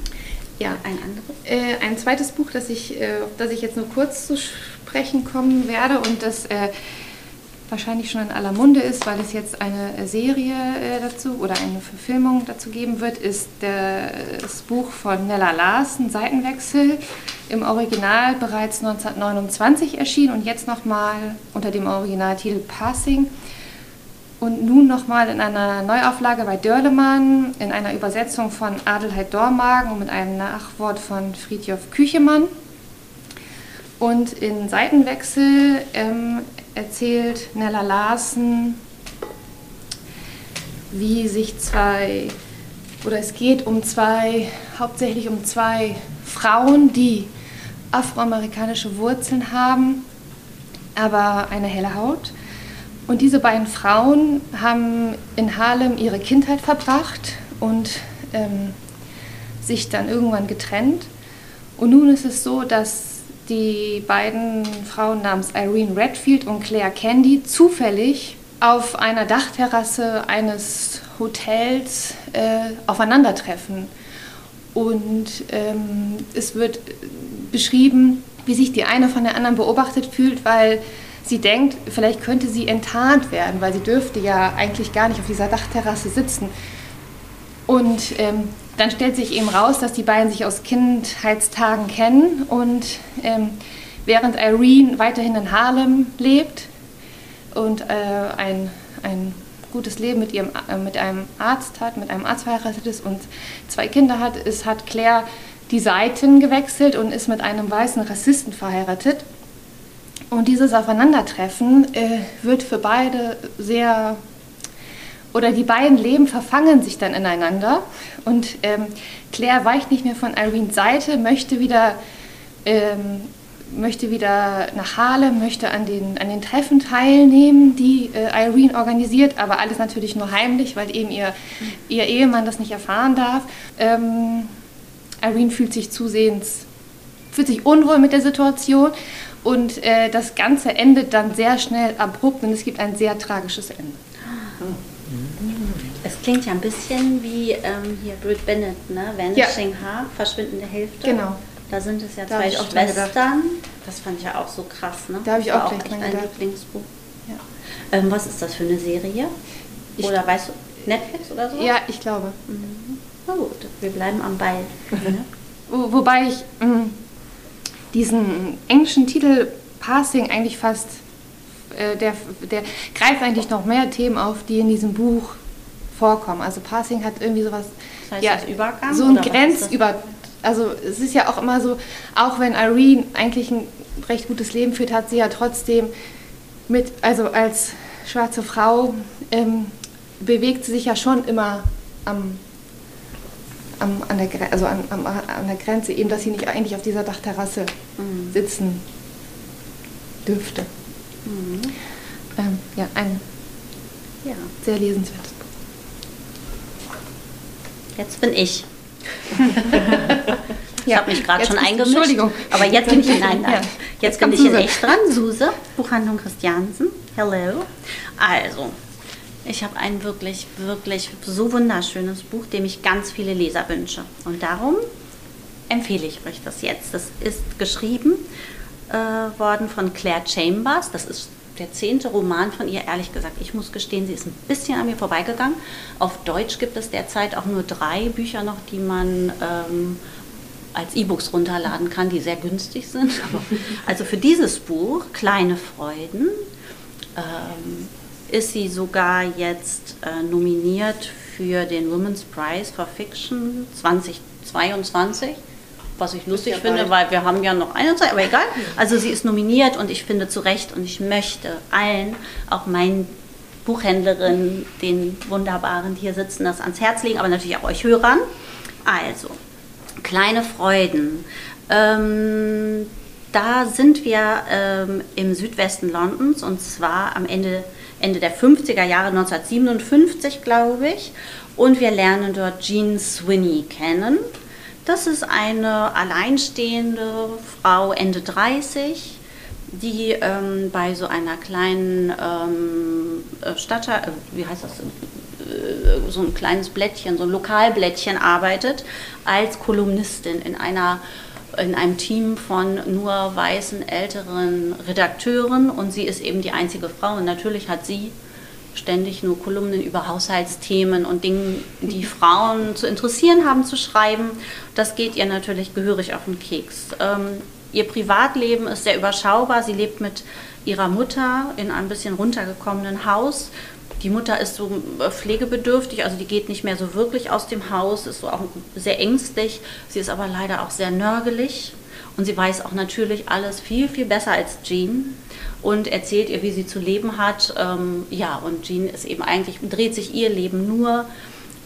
Speaker 5: Ja, ein anderes? Äh, ein zweites Buch, das ich, äh, auf das ich jetzt nur kurz zu sprechen kommen werde und das äh, wahrscheinlich schon in aller Munde ist, weil es jetzt eine Serie äh, dazu oder eine Verfilmung dazu geben wird, ist das Buch von Nella Larsen, Seitenwechsel, im Original bereits 1929 erschienen und jetzt nochmal unter dem Originaltitel Passing und nun nochmal in einer Neuauflage bei Dörlemann, in einer Übersetzung von Adelheid Dormagen und mit einem Nachwort von Friedjof Küchemann. Und in Seitenwechsel ähm, erzählt Nella Larsen, wie sich zwei, oder es geht um zwei, hauptsächlich um zwei Frauen, die afroamerikanische Wurzeln haben, aber eine helle Haut und diese beiden Frauen haben in Harlem ihre Kindheit verbracht und ähm, sich dann irgendwann getrennt. Und nun ist es so, dass die beiden Frauen namens Irene Redfield und Claire Candy zufällig auf einer Dachterrasse eines Hotels äh, aufeinandertreffen. Und ähm, es wird beschrieben, wie sich die eine von der anderen beobachtet fühlt, weil sie denkt, vielleicht könnte sie enttarnt werden, weil sie dürfte ja eigentlich gar nicht auf dieser Dachterrasse sitzen. Und ähm, dann stellt sich eben raus, dass die beiden sich aus Kindheitstagen kennen und ähm, während Irene weiterhin in Harlem lebt und äh, ein, ein gutes Leben mit, ihrem, äh, mit einem Arzt hat, mit einem Arzt verheiratet ist und zwei Kinder hat, ist, hat Claire die Seiten gewechselt und ist mit einem weißen Rassisten verheiratet. Und dieses Aufeinandertreffen äh, wird für beide sehr, oder die beiden Leben verfangen sich dann ineinander. Und ähm, Claire weicht nicht mehr von Irenes Seite, möchte wieder, ähm, möchte wieder nach Harlem, möchte an den, an den Treffen teilnehmen, die äh, Irene organisiert, aber alles natürlich nur heimlich, weil eben ihr, ihr Ehemann das nicht erfahren darf. Ähm, Irene fühlt sich zusehends, fühlt sich unwohl mit der Situation und äh, das Ganze endet dann sehr schnell abrupt und es gibt ein sehr tragisches Ende.
Speaker 3: Es klingt ja ein bisschen wie ähm, hier Brit Bennett, ne? Vanishing ja. Heart, verschwindende Hälfte.
Speaker 5: Genau.
Speaker 3: Da sind es ja da zwei Schwestern. Das fand ich ja auch so krass, ne?
Speaker 5: Da habe ich auch,
Speaker 3: auch
Speaker 5: gleich
Speaker 3: echt ein Lieblingsbuch. Ja. Ähm, was ist das für eine Serie? Ich oder weißt du, Netflix oder so?
Speaker 5: Ja, ich glaube.
Speaker 3: Mhm. Na gut, wir bleiben am Ball. Ne? (laughs)
Speaker 5: Wo, wobei ich mh, mm, diesen englischen Titel Passing eigentlich fast, äh, der, der greift eigentlich noch mehr Themen auf, die in diesem Buch vorkommen. Also Passing hat irgendwie sowas,
Speaker 3: das heißt ja, Übergang,
Speaker 5: so ein Grenzüber, also es ist ja auch immer so, auch wenn Irene eigentlich ein recht gutes Leben führt, hat sie ja trotzdem mit, also als schwarze Frau ähm, bewegt sie sich ja schon immer am am, an, der, also an, am, an der Grenze, eben, dass sie nicht eigentlich auf dieser Dachterrasse mhm. sitzen dürfte. Mhm. Ähm, ja, ein ja. sehr lesenswertes Buch.
Speaker 3: Jetzt bin ich. (laughs) ich ja, habe mich gerade schon eingemischt.
Speaker 5: Entschuldigung.
Speaker 3: Aber jetzt bin ich (laughs) in nein, nein. Ja. Jetzt, jetzt bin ich in echt dran. Suse, Buchhandlung Christiansen. Hello. Also, ich habe ein wirklich, wirklich so wunderschönes Buch, dem ich ganz viele Leser wünsche. Und darum empfehle ich euch das jetzt. Das ist geschrieben äh, worden von Claire Chambers. Das ist der zehnte Roman von ihr. Ehrlich gesagt, ich muss gestehen, sie ist ein bisschen an mir vorbeigegangen. Auf Deutsch gibt es derzeit auch nur drei Bücher noch, die man ähm, als E-Books runterladen kann, die sehr günstig sind. (laughs) also für dieses Buch, Kleine Freuden, ähm, ist sie sogar jetzt äh, nominiert für den Women's Prize for Fiction 2022 was ich lustig finde, weil wir haben ja noch eine Zeit, aber egal. Also sie ist nominiert und ich finde zu Recht und ich möchte allen, auch meinen Buchhändlerinnen, den wunderbaren, die hier sitzen, das ans Herz legen, aber natürlich auch euch Hörern. Also, kleine Freuden. Ähm, da sind wir ähm, im Südwesten Londons und zwar am Ende Ende der 50er Jahre, 1957 glaube ich. Und wir lernen dort Jean Swinney kennen. Das ist eine alleinstehende Frau, Ende 30, die ähm, bei so einer kleinen ähm, äh, Stadtteil, äh, wie heißt das, äh, so ein kleines Blättchen, so ein Lokalblättchen arbeitet, als Kolumnistin in einer in einem Team von nur weißen älteren Redakteuren. Und sie ist eben die einzige Frau. Und natürlich hat sie ständig nur Kolumnen über Haushaltsthemen und Dinge, die Frauen zu interessieren haben, zu schreiben. Das geht ihr natürlich gehörig auf den Keks. Ähm, ihr Privatleben ist sehr überschaubar. Sie lebt mit ihrer Mutter in einem bisschen runtergekommenen Haus die Mutter ist so äh, pflegebedürftig, also die geht nicht mehr so wirklich aus dem Haus, ist so auch sehr ängstlich. Sie ist aber leider auch sehr nörgelig und sie weiß auch natürlich alles viel, viel besser als Jean und erzählt ihr, wie sie zu leben hat. Ähm, ja, und Jean ist eben eigentlich, dreht sich ihr Leben nur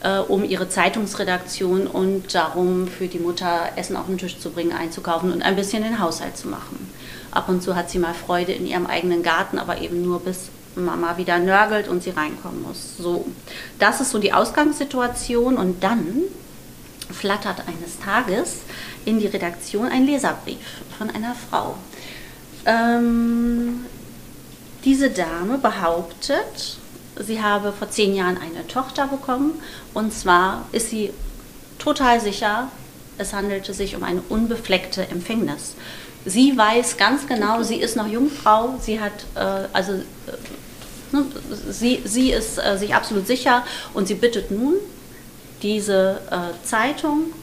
Speaker 3: äh, um ihre Zeitungsredaktion und darum, für die Mutter Essen auf den Tisch zu bringen, einzukaufen und ein bisschen den Haushalt zu machen. Ab und zu hat sie mal Freude in ihrem eigenen Garten, aber eben nur bis Mama wieder nörgelt und sie reinkommen muss. So, das ist so die Ausgangssituation und dann flattert eines Tages in die Redaktion ein Leserbrief von einer Frau. Ähm, diese Dame behauptet, sie habe vor zehn Jahren eine Tochter bekommen und zwar ist sie total sicher, es handelte sich um eine unbefleckte Empfängnis. sie weiß ganz genau, sie ist noch Jungfrau, sie hat, äh, also äh, ne, sie, sie ist äh, sich absolut sicher und sie bittet nun diese äh, Zeitung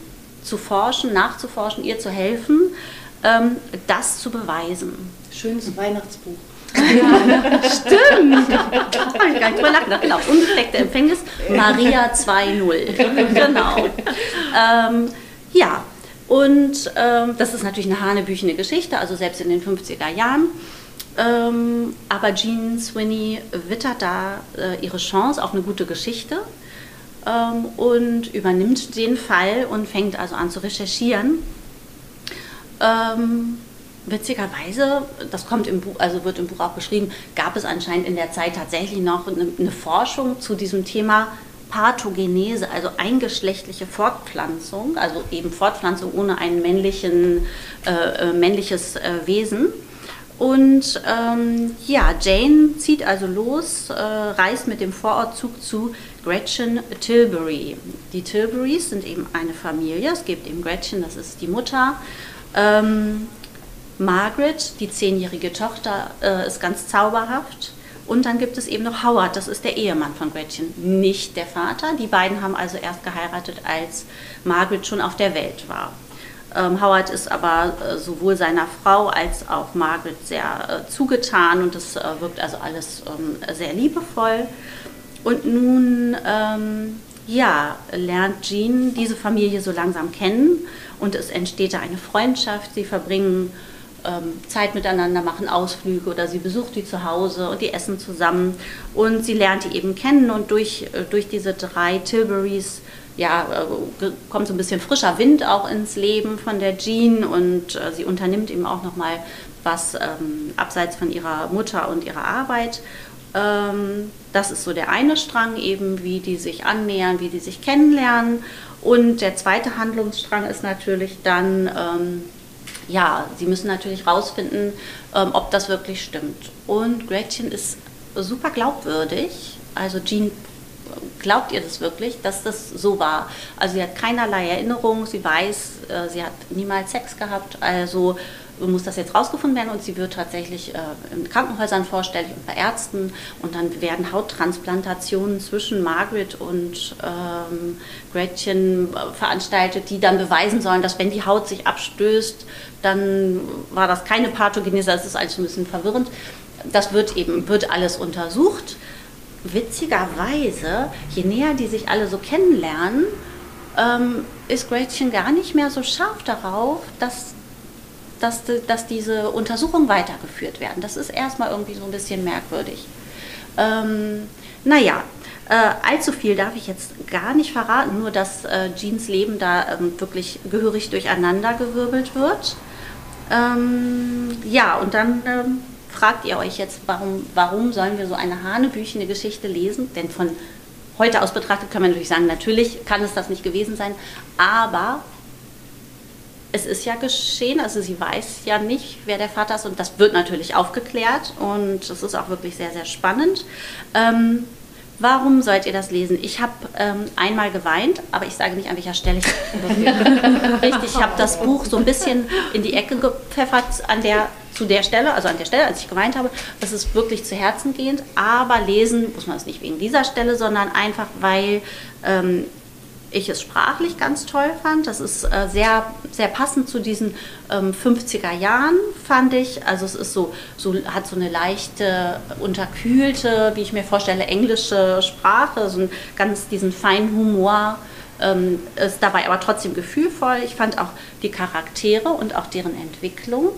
Speaker 3: zu forschen, nachzuforschen, ihr zu helfen, ähm, das zu beweisen.
Speaker 1: Schönes Weihnachtsbuch.
Speaker 3: Ja, stimmt. Habe ich gar nicht drüber nachgedacht. Genau, unbefleckte Empfängnis, Maria 2.0. Genau. Ähm, ja, und ähm, das ist natürlich eine hanebüchene Geschichte, also selbst in den 50er Jahren. Ähm, aber Jean Sweeney wittert da äh, ihre Chance auf eine gute Geschichte ähm, und übernimmt den Fall und fängt also an zu recherchieren. Ähm, witzigerweise, das kommt im Buch, also wird im Buch auch beschrieben, gab es anscheinend in der Zeit tatsächlich noch eine, eine Forschung zu diesem Thema Parthogenese, also eingeschlechtliche Fortpflanzung, also eben Fortpflanzung ohne ein äh, äh, männliches äh, Wesen. Und ähm, ja, Jane zieht also los, äh, reist mit dem Vorortzug zu Gretchen Tilbury. Die Tilburys sind eben eine Familie. Es gibt eben Gretchen, das ist die Mutter. Ähm, Margaret, die zehnjährige Tochter, äh, ist ganz zauberhaft. Und dann gibt es eben noch Howard, das ist der Ehemann von Gretchen, nicht der Vater. Die beiden haben also erst geheiratet, als Margaret schon auf der Welt war. Ähm, Howard ist aber äh, sowohl seiner Frau als auch Margaret sehr äh, zugetan und es äh, wirkt also alles ähm, sehr liebevoll. Und nun ähm, ja, lernt Jean diese Familie so langsam kennen und es entsteht da eine Freundschaft. Sie verbringen ähm, Zeit miteinander machen, Ausflüge oder sie besucht die zu Hause und die essen zusammen und sie lernt die eben kennen und durch, äh, durch diese drei Tilburys ja, äh, kommt so ein bisschen frischer Wind auch ins Leben von der Jean und äh, sie unternimmt eben auch nochmal was ähm, abseits von ihrer Mutter und ihrer Arbeit. Ähm, das ist so der eine Strang eben, wie die sich annähern, wie die sich kennenlernen. Und der zweite Handlungsstrang ist natürlich dann, ähm, ja, sie müssen natürlich rausfinden, ähm, ob das wirklich stimmt. Und Gretchen ist super glaubwürdig. Also Jean glaubt ihr das wirklich, dass das so war? Also sie hat keinerlei Erinnerung, sie weiß, äh, sie hat niemals Sex gehabt, also muss das jetzt rausgefunden werden und sie wird tatsächlich äh, in Krankenhäusern vorstellig und bei Ärzten und dann werden Hauttransplantationen zwischen Margaret und ähm, Gretchen äh, veranstaltet, die dann beweisen sollen, dass wenn die Haut sich abstößt, dann war das keine Pathogenese, das ist alles ein bisschen verwirrend. Das wird eben, wird alles untersucht. Witzigerweise, je näher die sich alle so kennenlernen, ähm, ist Gretchen gar nicht mehr so scharf darauf, dass dass, dass diese Untersuchungen weitergeführt werden. Das ist erstmal irgendwie so ein bisschen merkwürdig. Ähm, naja, äh, allzu viel darf ich jetzt gar nicht verraten, nur dass äh, Jeans Leben da ähm, wirklich gehörig durcheinandergewirbelt wird. Ähm, ja, und dann ähm, fragt ihr euch jetzt, warum, warum sollen wir so eine hanebüchene Geschichte lesen? Denn von heute aus betrachtet kann man natürlich sagen, natürlich kann es das nicht gewesen sein, aber es ist ja geschehen, also sie weiß ja nicht, wer der Vater ist und das wird natürlich aufgeklärt und das ist auch wirklich sehr, sehr spannend. Ähm, warum sollt ihr das lesen? Ich habe ähm, einmal geweint, aber ich sage nicht an welcher Stelle. Ich, (laughs) richtig, ich habe das Buch so ein bisschen in die Ecke gepfeffert an der, zu der Stelle, also an der Stelle, als ich geweint habe. Das ist wirklich zu Herzen gehend, aber lesen muss man es nicht wegen dieser Stelle, sondern einfach, weil ähm, ich es sprachlich ganz toll fand. Das ist äh, sehr, sehr passend zu diesen ähm, 50er Jahren, fand ich. Also es ist so, so, hat so eine leichte, unterkühlte, wie ich mir vorstelle, englische Sprache, so einen ganz diesen feinen Humor. Ähm, ist dabei aber trotzdem gefühlvoll. Ich fand auch die Charaktere und auch deren Entwicklung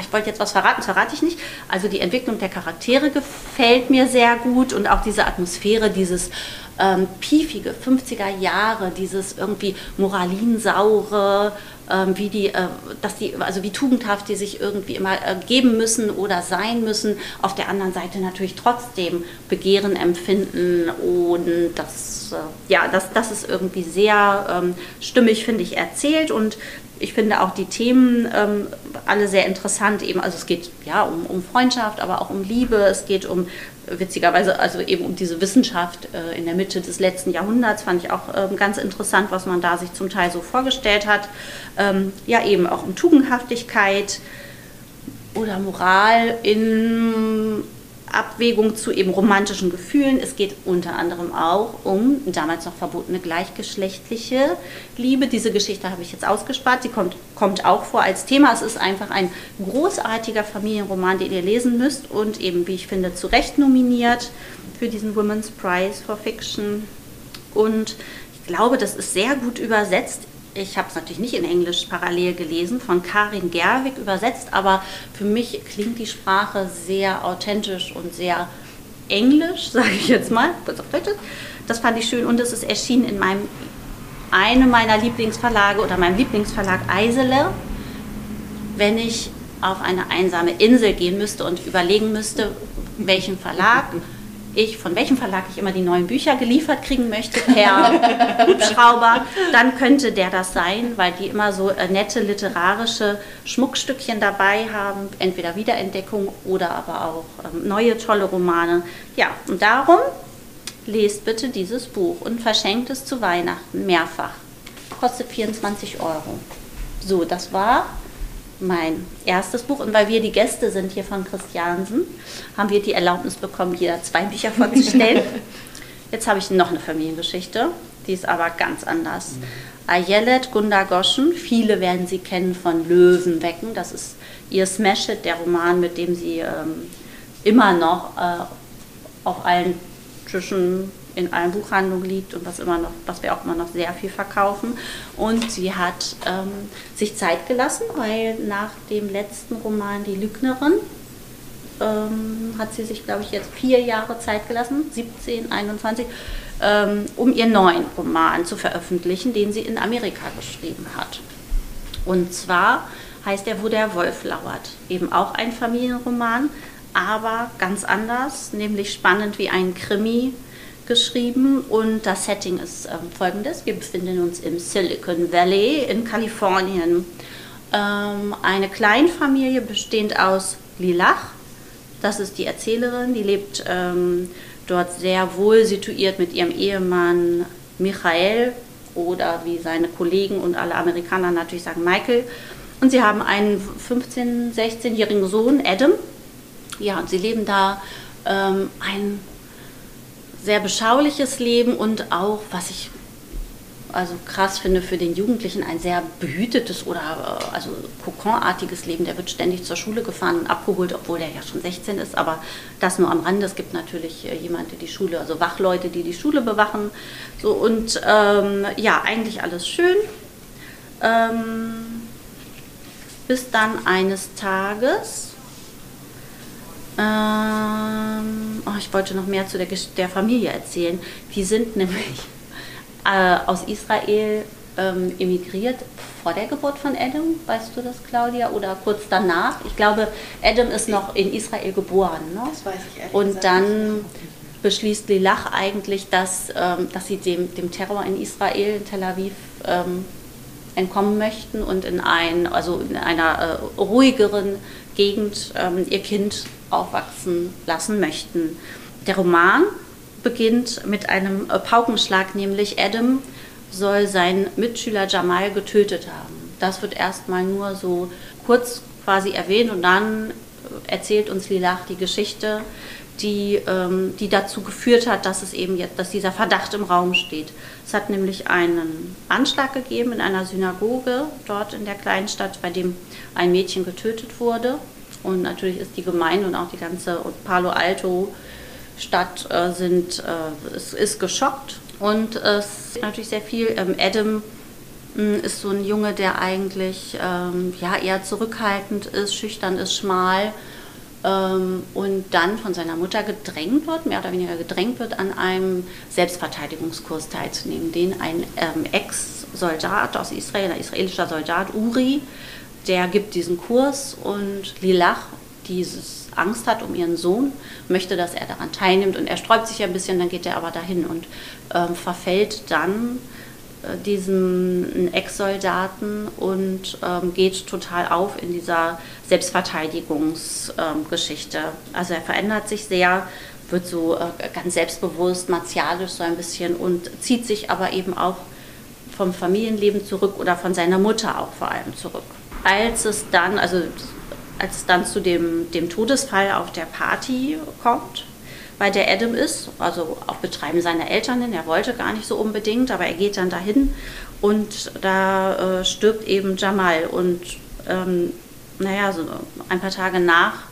Speaker 3: ich wollte jetzt was verraten, das verrate ich nicht. Also die Entwicklung der Charaktere gefällt mir sehr gut und auch diese Atmosphäre, dieses ähm, piefige 50er Jahre, dieses irgendwie moralinsaure, ähm, wie die, äh, dass die, also wie tugendhaft die sich irgendwie immer äh, geben müssen oder sein müssen. Auf der anderen Seite natürlich trotzdem Begehren empfinden und das, äh, ja, das, das ist irgendwie sehr ähm, stimmig, finde ich, erzählt und ich finde auch die Themen ähm, alle sehr interessant. Eben, also es geht ja um, um Freundschaft, aber auch um Liebe. Es geht um witzigerweise also eben um diese Wissenschaft äh, in der Mitte des letzten Jahrhunderts fand ich auch ähm, ganz interessant, was man da sich zum Teil so vorgestellt hat. Ähm, ja eben auch um Tugendhaftigkeit oder Moral in Abwägung zu eben romantischen Gefühlen. Es geht unter anderem auch um damals noch verbotene gleichgeschlechtliche Liebe. Diese Geschichte habe ich jetzt ausgespart. Sie kommt, kommt auch vor als Thema. Es ist einfach ein großartiger Familienroman, den ihr lesen müsst und eben, wie ich finde, zu Recht nominiert für diesen Women's Prize for Fiction. Und ich glaube, das ist sehr gut übersetzt ich habe es natürlich nicht in Englisch parallel gelesen, von Karin Gerwig übersetzt, aber für mich klingt die Sprache sehr authentisch und sehr englisch, (laughs) sage ich jetzt mal. Das fand ich schön und es ist erschienen in meinem, einem meiner Lieblingsverlage oder meinem Lieblingsverlag Eisele. Wenn ich auf eine einsame Insel gehen müsste und überlegen müsste, welchen Verlag ich, von welchem Verlag ich immer die neuen Bücher geliefert kriegen möchte, per (laughs) Hubschrauber, dann könnte der das sein, weil die immer so äh, nette literarische Schmuckstückchen dabei haben, entweder Wiederentdeckung oder aber auch ähm, neue tolle Romane. Ja, und darum lest bitte dieses Buch und verschenkt es zu Weihnachten mehrfach. Kostet 24 Euro. So, das war mein erstes Buch. Und weil wir die Gäste sind hier von Christiansen, haben wir die Erlaubnis bekommen, jeder zwei Bücher vorzustellen. (laughs) Jetzt habe ich noch eine Familiengeschichte, die ist aber ganz anders. Ayelet Gundagoschen, viele werden sie kennen von Löwen wecken. Das ist ihr Smash-Hit, der Roman, mit dem sie ähm, immer noch äh, auf allen Tischen in allen Buchhandlungen liegt und was, immer noch, was wir auch immer noch sehr viel verkaufen. Und sie hat ähm, sich Zeit gelassen, weil nach dem letzten Roman Die Lügnerin ähm, hat sie sich, glaube ich, jetzt vier Jahre Zeit gelassen, 17, 21, ähm, um ihren neuen Roman zu veröffentlichen, den sie in Amerika geschrieben hat. Und zwar heißt er Wo der Wolf lauert. Eben auch ein Familienroman, aber ganz anders, nämlich spannend wie ein Krimi geschrieben und das Setting ist ähm, folgendes. Wir befinden uns im Silicon Valley in Kalifornien. Ähm, eine Kleinfamilie bestehend aus Lilach, das ist die Erzählerin, die lebt ähm, dort sehr wohl situiert mit ihrem Ehemann Michael oder wie seine Kollegen und alle Amerikaner natürlich sagen Michael. Und sie haben einen 15-, 16-jährigen Sohn, Adam. Ja, und sie leben da ähm, ein sehr beschauliches Leben und auch, was ich also krass finde für den Jugendlichen, ein sehr behütetes oder äh, also kokonartiges Leben. Der wird ständig zur Schule gefahren und abgeholt, obwohl er ja schon 16 ist. Aber das nur am Rande. Es gibt natürlich äh, jemanden, der die Schule, also Wachleute, die die Schule bewachen. So und ähm, ja, eigentlich alles schön. Ähm, bis dann eines Tages ähm, oh, ich wollte noch mehr zu der, der Familie erzählen. Die sind (laughs) nämlich äh, aus Israel ähm, emigriert vor der Geburt von Adam, weißt du das, Claudia, oder kurz danach? Ich glaube, Adam ist noch in Israel geboren. Ne?
Speaker 1: Das weiß ich ehrlich
Speaker 3: Und dann beschließt Lilach eigentlich, dass, ähm, dass sie dem, dem Terror in Israel, in Tel Aviv, ähm, entkommen möchten und in, ein, also in einer äh, ruhigeren Gegend ähm, ihr Kind aufwachsen lassen möchten. Der Roman beginnt mit einem Paukenschlag, nämlich Adam soll seinen Mitschüler Jamal getötet haben. Das wird erstmal nur so kurz quasi erwähnt und dann äh, erzählt uns Lilach die Geschichte, die, ähm, die dazu geführt hat, dass es eben jetzt, dass dieser Verdacht im Raum steht. Es hat nämlich einen Anschlag gegeben in einer Synagoge dort in der kleinen Stadt, bei dem ein Mädchen getötet wurde. Und natürlich ist die Gemeinde und auch die ganze Palo Alto Stadt äh, sind, äh, ist, ist, geschockt. Und es ist natürlich sehr viel. Ähm, Adam mh, hm, ist so ein Junge, der eigentlich ähm, ja, eher zurückhaltend ist, schüchtern ist, schmal und dann von seiner Mutter gedrängt wird, mehr oder weniger gedrängt wird, an einem Selbstverteidigungskurs teilzunehmen, den ein ähm, Ex-Soldat aus Israel, ein israelischer Soldat, Uri, der gibt diesen Kurs und Lilach, die Angst hat um ihren Sohn, möchte, dass er daran teilnimmt. Und er sträubt sich ein bisschen, dann geht er aber dahin und ähm, verfällt dann diesem Ex-Soldaten und ähm, geht total auf in dieser Selbstverteidigungsgeschichte. Ähm, also er verändert sich sehr, wird so äh, ganz selbstbewusst, martialisch so ein bisschen und zieht sich aber eben auch vom Familienleben zurück oder von seiner Mutter auch vor allem zurück. Als es dann, also als es dann zu dem, dem Todesfall auf der Party kommt, bei der Adam ist, also auf Betreiben seiner Eltern hin. Er wollte gar nicht so unbedingt, aber er geht dann dahin und da äh, stirbt eben Jamal. Und ähm, naja, so ein paar Tage nach,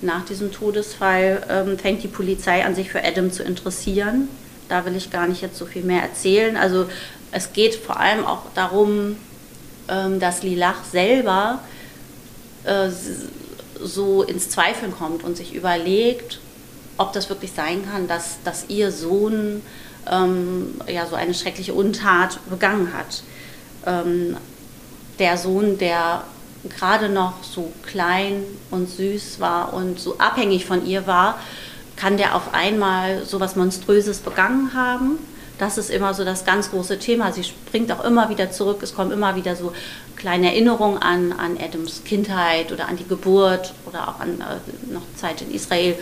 Speaker 3: nach diesem Todesfall ähm, fängt die Polizei an, sich für Adam zu interessieren. Da will ich gar nicht jetzt so viel mehr erzählen. Also es geht vor allem auch darum, ähm, dass Lilach selber äh, so ins Zweifeln kommt und sich überlegt, ob das wirklich sein kann, dass, dass ihr Sohn ähm, ja, so eine schreckliche Untat begangen hat. Ähm, der Sohn, der gerade noch so klein und süß war und so abhängig von ihr war, kann der auf einmal so was Monströses begangen haben. Das ist immer so das ganz große Thema. Sie springt auch immer wieder zurück. Es kommen immer wieder so kleine Erinnerungen an, an Adams Kindheit oder an die Geburt oder auch an äh, noch Zeit in Israel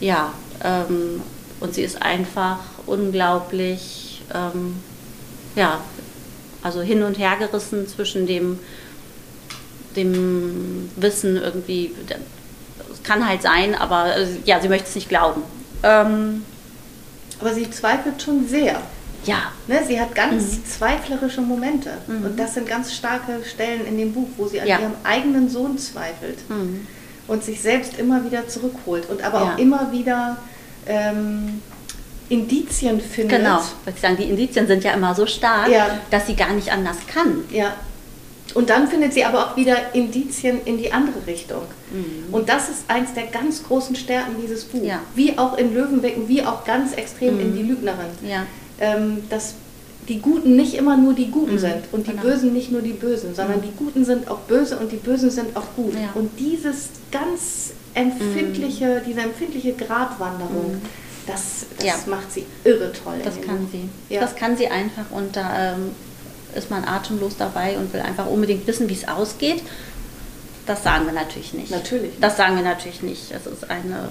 Speaker 3: ja, ähm, und sie ist einfach unglaublich, ähm, ja, also hin und her gerissen zwischen dem, dem Wissen irgendwie, es kann halt sein, aber äh, ja, sie möchte es nicht glauben. Ähm,
Speaker 6: aber sie zweifelt schon sehr.
Speaker 3: Ja.
Speaker 6: Ne, sie hat ganz mhm. zweiflerische Momente. Mhm. Und das sind ganz starke Stellen in dem Buch, wo sie an ja. ihrem eigenen Sohn zweifelt. Mhm und sich selbst immer wieder zurückholt und aber ja. auch immer wieder ähm, Indizien findet.
Speaker 3: Genau, weil ich sagen, die Indizien sind ja immer so stark, ja. dass sie gar nicht anders kann.
Speaker 6: Ja. Und dann findet sie aber auch wieder Indizien in die andere Richtung. Mhm. Und das ist eins der ganz großen Stärken dieses Buches. Ja. Wie auch in Löwenbecken, wie auch ganz extrem mhm. in Die Lügnerin. Ja. Ähm, das die Guten nicht immer nur die Guten mhm, sind und die genau. Bösen nicht nur die Bösen, sondern mhm. die Guten sind auch böse und die Bösen sind auch gut. Ja. Und dieses ganz empfindliche, mhm. diese empfindliche Gratwanderung, mhm. das, das ja. macht sie irre toll.
Speaker 3: Das kann sie. Ja. Das kann sie einfach und da ähm, ist man atemlos dabei und will einfach unbedingt wissen, wie es ausgeht. Das sagen wir natürlich nicht.
Speaker 6: Natürlich.
Speaker 3: Das sagen wir natürlich nicht. Es ist eine.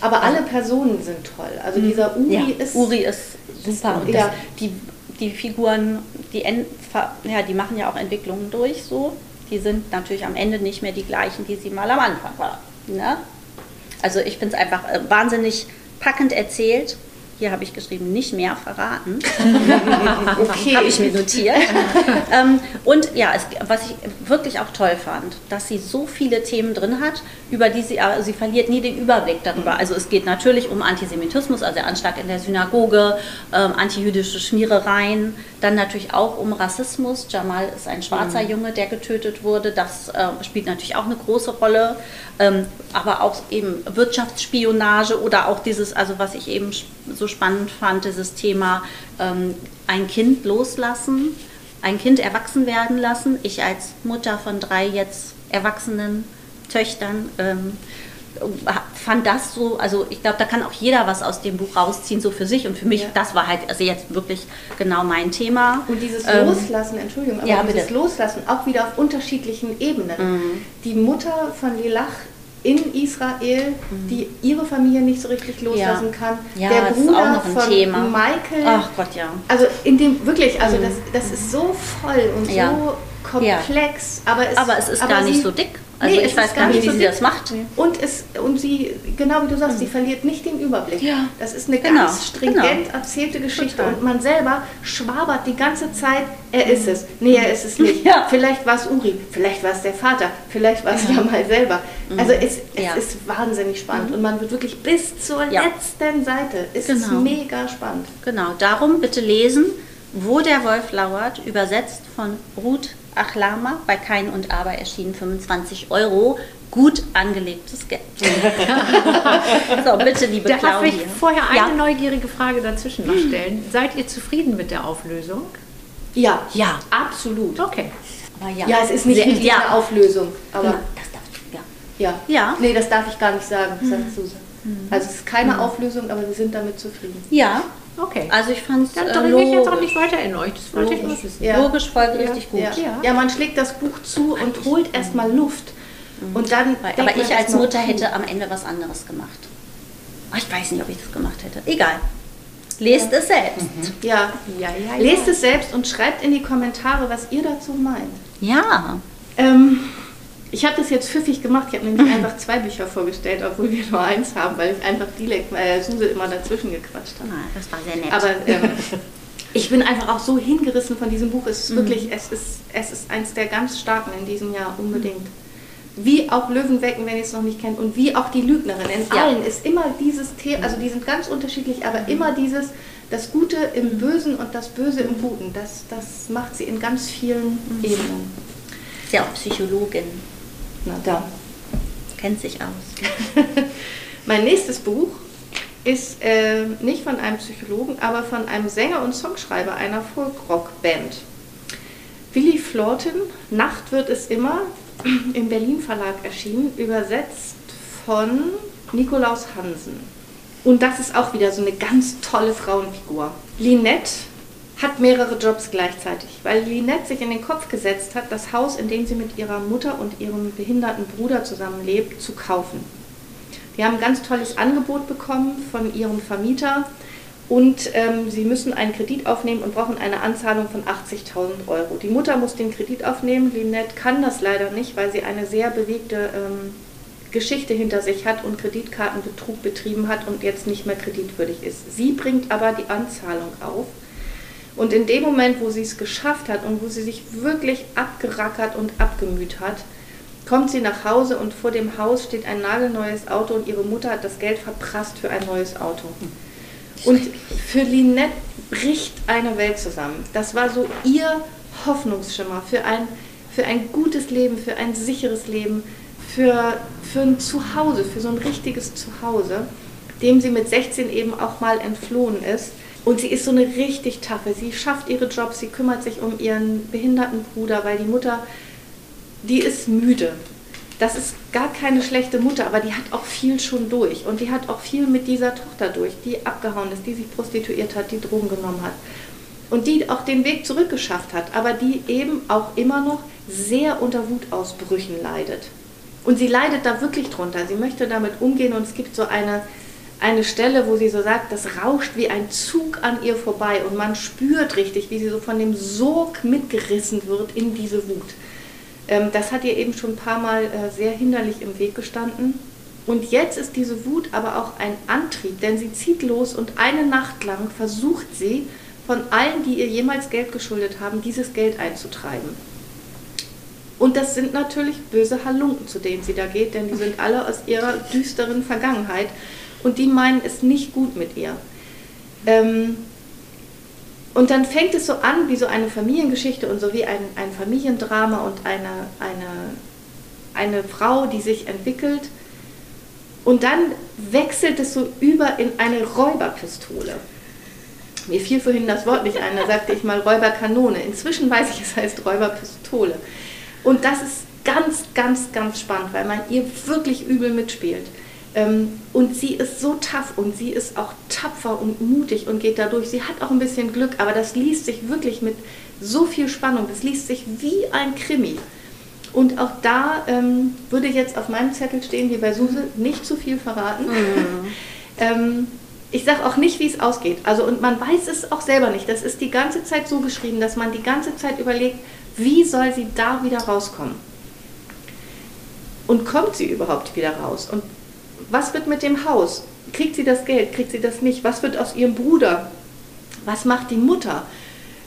Speaker 6: Aber alle Personen sind toll. Also mhm. dieser Uri ja, ist.
Speaker 3: Uri ist super. Und das, die die Figuren, die, ja, die machen ja auch Entwicklungen durch so. Die sind natürlich am Ende nicht mehr die gleichen, die sie mal am Anfang waren. Ne? Also ich finde es einfach äh, wahnsinnig packend erzählt. Hier habe ich geschrieben, nicht mehr verraten. (laughs) okay. habe ich mir notiert. (laughs) ähm, und ja, es, was ich wirklich auch toll fand, dass sie so viele Themen drin hat, über die sie, also sie verliert nie den Überblick darüber. Also es geht natürlich um Antisemitismus, also der Anschlag in der Synagoge, ähm, antijüdische Schmierereien, dann natürlich auch um Rassismus. Jamal ist ein schwarzer mhm. Junge, der getötet wurde. Das äh, spielt natürlich auch eine große Rolle. Ähm, aber auch eben Wirtschaftsspionage oder auch dieses, also was ich eben so spannend fand, dieses Thema ähm, ein Kind loslassen, ein Kind erwachsen werden lassen. Ich als Mutter von drei jetzt erwachsenen Töchtern ähm, fand das so, also ich glaube, da kann auch jeder was aus dem Buch rausziehen, so für sich. Und für mich, ja. das war halt also jetzt wirklich genau mein Thema.
Speaker 6: Und dieses ähm, Loslassen, Entschuldigung, aber ja, dieses bitte. Loslassen auch wieder auf unterschiedlichen Ebenen. Mhm. Die Mutter von Lilach in Israel, mhm. die ihre Familie nicht so richtig loslassen ja. kann.
Speaker 3: Ja, der Bruder von
Speaker 6: Thema. Michael.
Speaker 3: Ach Gott, ja.
Speaker 6: Also in dem wirklich, also mhm. das, das ist so voll und so komplex, aber es,
Speaker 3: aber es ist aber gar nicht so dick. Also nee, ich weiß gar nicht, wie so sie das macht.
Speaker 6: Und, es, und sie, genau wie du sagst, mhm. sie verliert nicht den Überblick. Ja. Das ist eine genau. ganz stringent genau. erzählte Geschichte Total. und man selber schwabert die ganze Zeit, er ist es. Nee, er ist es nicht. (laughs) Ja. Vielleicht war es Uri, vielleicht war es der Vater, vielleicht war es ja. mal selber. Mhm. Also es, es ja. ist wahnsinnig spannend mhm. und man wird wirklich bis zur letzten Seite. Es genau. ist mega spannend.
Speaker 3: Genau, darum bitte lesen, wo der Wolf lauert, übersetzt von Ruth Achlama bei Kein und Aber erschienen 25 Euro. Gut angelegtes Geld. (laughs)
Speaker 2: so, bitte, liebe Darf Claudia. Darf ich vorher eine ja. neugierige Frage dazwischen noch stellen? Seid ihr zufrieden mit der Auflösung?
Speaker 6: Ja, ja, absolut.
Speaker 2: Okay.
Speaker 6: Aber ja, ja es ist nicht die ja. Auflösung, aber
Speaker 3: genau, das darf ich, ja.
Speaker 6: Ja. ja. Nee, das darf ich gar nicht sagen, mhm. sagt Susan. Mhm. Also es ist keine mhm. Auflösung, aber wir sind damit zufrieden.
Speaker 3: Ja,
Speaker 2: Okay.
Speaker 3: Also ich fand es
Speaker 2: Dann
Speaker 3: äh,
Speaker 2: ich jetzt auch
Speaker 3: logisch.
Speaker 2: nicht weiter in euch. Das wollte ich nur
Speaker 3: Logisch,
Speaker 2: wissen.
Speaker 6: Ja.
Speaker 3: logisch folgerichtig gut.
Speaker 6: Ja.
Speaker 2: Ja.
Speaker 6: ja, man schlägt das Buch zu und holt erstmal Luft. Und dann.
Speaker 3: Aber ich als Mutter hätte am Ende was anderes gemacht. Oh, Ich weiß nicht, ob ich das gemacht hätte. Egal. Lest es selbst.
Speaker 6: Ja.
Speaker 2: Ja, ja, ja.
Speaker 6: Lest es selbst und schreibt in die Kommentare, was ihr dazu meint.
Speaker 3: Ja.
Speaker 6: Ähm, ich habe das jetzt pfiffig gemacht. Ich habe nämlich einfach zwei Bücher vorgestellt, obwohl wir nur eins haben, weil ich einfach direkt, äh, Suse immer dazwischen gequatscht habe.
Speaker 3: Ah, das war sehr nett.
Speaker 6: Aber ähm, (laughs) ich bin einfach auch so hingerissen von diesem Buch. Es ist wirklich, es ist, es ist eins der ganz starken in diesem Jahr unbedingt. Wie auch Löwen wecken, wenn ihr es noch nicht kennt, und wie auch die Lügnerin. In
Speaker 3: Ja.
Speaker 6: allen ist immer dieses Thema, also die sind ganz unterschiedlich, aber immer dieses, das Gute im Bösen und das Böse im Guten. Das, das macht sie in ganz vielen Ebenen.
Speaker 3: Ist ja auch Psychologin.
Speaker 6: Na da.
Speaker 3: Kennt sich aus. (laughs)
Speaker 6: Mein nächstes Buch ist äh, nicht von einem Psychologen, aber von einem Sänger und Songschreiber einer Folkrock-Band. Willy Florten, Nacht wird es immer, (clears throat) im Berlin Verlag erschienen, übersetzt von Nikolaus Hansen. Und das ist auch wieder so eine ganz tolle Frauenfigur. Linette hat mehrere Jobs gleichzeitig, weil Linette sich in den Kopf gesetzt hat, das Haus, in dem sie mit ihrer Mutter und ihrem behinderten Bruder zusammenlebt, zu kaufen. Die haben ein ganz tolles Angebot bekommen von ihrem Vermieter und ähm, sie müssen einen Kredit aufnehmen und brauchen eine Anzahlung von 80.000 Euro. Die Mutter muss den Kredit aufnehmen, Linette kann das leider nicht, weil sie eine sehr bewegte ähm, Geschichte hinter sich hat und Kreditkartenbetrug betrieben hat und jetzt nicht mehr kreditwürdig ist. Sie bringt aber die Anzahlung auf. Und in dem Moment, wo sie es geschafft hat und wo sie sich wirklich abgerackert und abgemüht hat, kommt sie nach Hause und vor dem Haus steht ein nagelneues Auto und ihre Mutter hat das Geld verprasst für ein neues Auto. Und für Linette bricht eine Welt zusammen. Das war so ihr Hoffnungsschimmer für ein, für ein gutes Leben, für ein sicheres Leben, für, für ein Zuhause, für so ein richtiges Zuhause, dem sie mit 16 eben auch mal entflohen ist. Und sie ist so eine richtig taffe. Sie schafft ihre Jobs, sie kümmert sich um ihren behinderten Bruder, weil die Mutter, die ist müde. Das ist gar keine schlechte Mutter, aber die hat auch viel schon durch. Und die hat auch viel mit dieser Tochter durch, die abgehauen ist, die sich prostituiert hat, die Drogen genommen hat. Und die auch den Weg zurückgeschafft hat, aber die eben auch immer noch sehr unter Wutausbrüchen leidet. Und sie leidet da wirklich drunter. Sie möchte damit umgehen und es gibt so eine, eine Stelle, wo sie so sagt, das rauscht wie ein Zug an ihr vorbei und man spürt richtig, wie sie so von dem Sog mitgerissen wird in diese Wut. Ähm, das hat ihr eben schon ein paar Mal äh, sehr hinderlich im Weg gestanden. Und jetzt ist diese Wut aber auch ein Antrieb, denn sie zieht los und eine Nacht lang versucht sie, von allen, die ihr jemals Geld geschuldet haben, dieses Geld einzutreiben. Und das sind natürlich böse Halunken, zu denen sie da geht, denn die sind alle aus ihrer düsteren Vergangenheit und die meinen es nicht gut mit ihr. Ähm, und dann fängt es so an wie so eine Familiengeschichte und so wie ein, ein Familiendrama und eine, eine, eine Frau, die sich entwickelt. Und dann wechselt es so über in eine Räuberpistole. Mir fiel vorhin das Wort nicht ein, da sagte ich mal Räuberkanone. Inzwischen weiß ich, es heißt Räuberpistole. Und das ist ganz, ganz, ganz spannend, weil man ihr wirklich übel mitspielt. Ähm, und sie ist so tough und sie ist auch tapfer und mutig und geht dadurch. Sie hat auch ein bisschen Glück, aber das liest sich wirklich mit so viel Spannung. Das liest sich wie ein Krimi. Und auch da ähm, würde jetzt auf meinem Zettel stehen, wie bei Suse, nicht zu viel verraten. (laughs) ähm, ich sage auch nicht, wie es ausgeht. Also und man weiß es auch selber nicht. Das ist die ganze Zeit so geschrieben, dass man die ganze Zeit überlegt, wie soll sie da wieder rauskommen? Und kommt sie überhaupt wieder raus? Und was wird mit dem Haus? Kriegt sie das Geld? Kriegt sie das nicht? Was wird aus ihrem Bruder? Was macht die Mutter?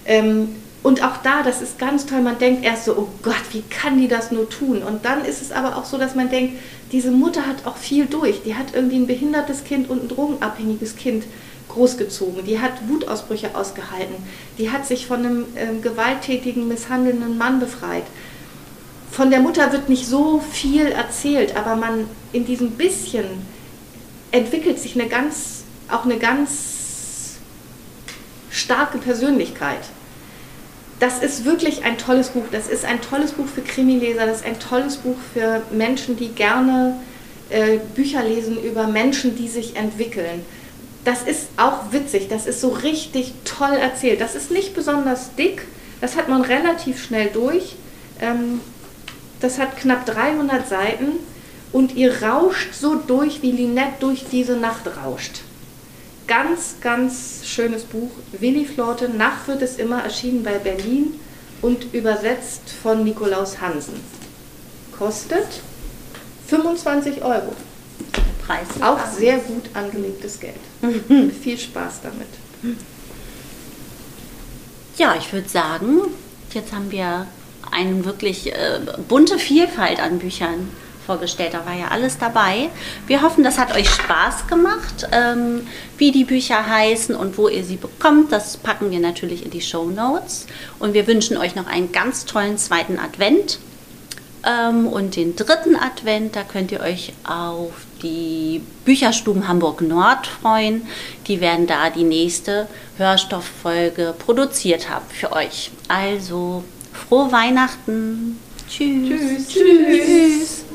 Speaker 6: Ähm, und auch da, das ist ganz toll, man denkt erst so, oh Gott, wie kann die das nur tun? Und dann ist es aber auch so, dass man denkt, diese Mutter hat auch viel durch. Die hat irgendwie ein behindertes Kind und ein drogenabhängiges Kind großgezogen. Die hat Wutausbrüche ausgehalten. Die hat sich von einem ähm, gewalttätigen, misshandelnden Mann befreit. Von der Mutter wird nicht so viel erzählt, aber man in diesem bisschen entwickelt sich eine ganz, auch eine ganz starke Persönlichkeit. Das ist wirklich ein tolles Buch. Das ist ein tolles Buch für Krimileser. Das ist ein tolles Buch für Menschen, die gerne äh, Bücher lesen über Menschen, die sich entwickeln. das ist auch witzig, das ist so richtig toll erzählt. Das ist nicht besonders dick, das hat man relativ schnell durch. Ähm, das hat knapp 300 Seiten und ihr rauscht so durch, wie Linette durch diese Nacht rauscht. Ganz, ganz schönes Buch. Willi Florte, Nacht wird es immer, erschienen bei Berlin und übersetzt von Nikolaus Hansen. Kostet 25 Euro.
Speaker 3: Preis.
Speaker 6: Auch sehr gut angelegtes Geld. (laughs) Viel Spaß damit.
Speaker 3: Ja, ich würde sagen, jetzt haben wir eine wirklich äh, bunte Vielfalt an Büchern vorgestellt. Da war ja alles dabei. Wir hoffen, das hat euch Spaß gemacht. Ähm, wie die Bücher heißen und wo ihr sie bekommt, das packen wir natürlich in die Show Notes. Und wir wünschen euch noch einen ganz tollen zweiten Advent. Ähm, und den dritten Advent, da könnt ihr euch auf die Bücherstuben Hamburg Nord freuen. Die werden da die nächste Hörstofffolge produziert haben für euch. Also frohe Weihnachten. Tschüss.
Speaker 6: Tschüss. Tschüss. Tschüss.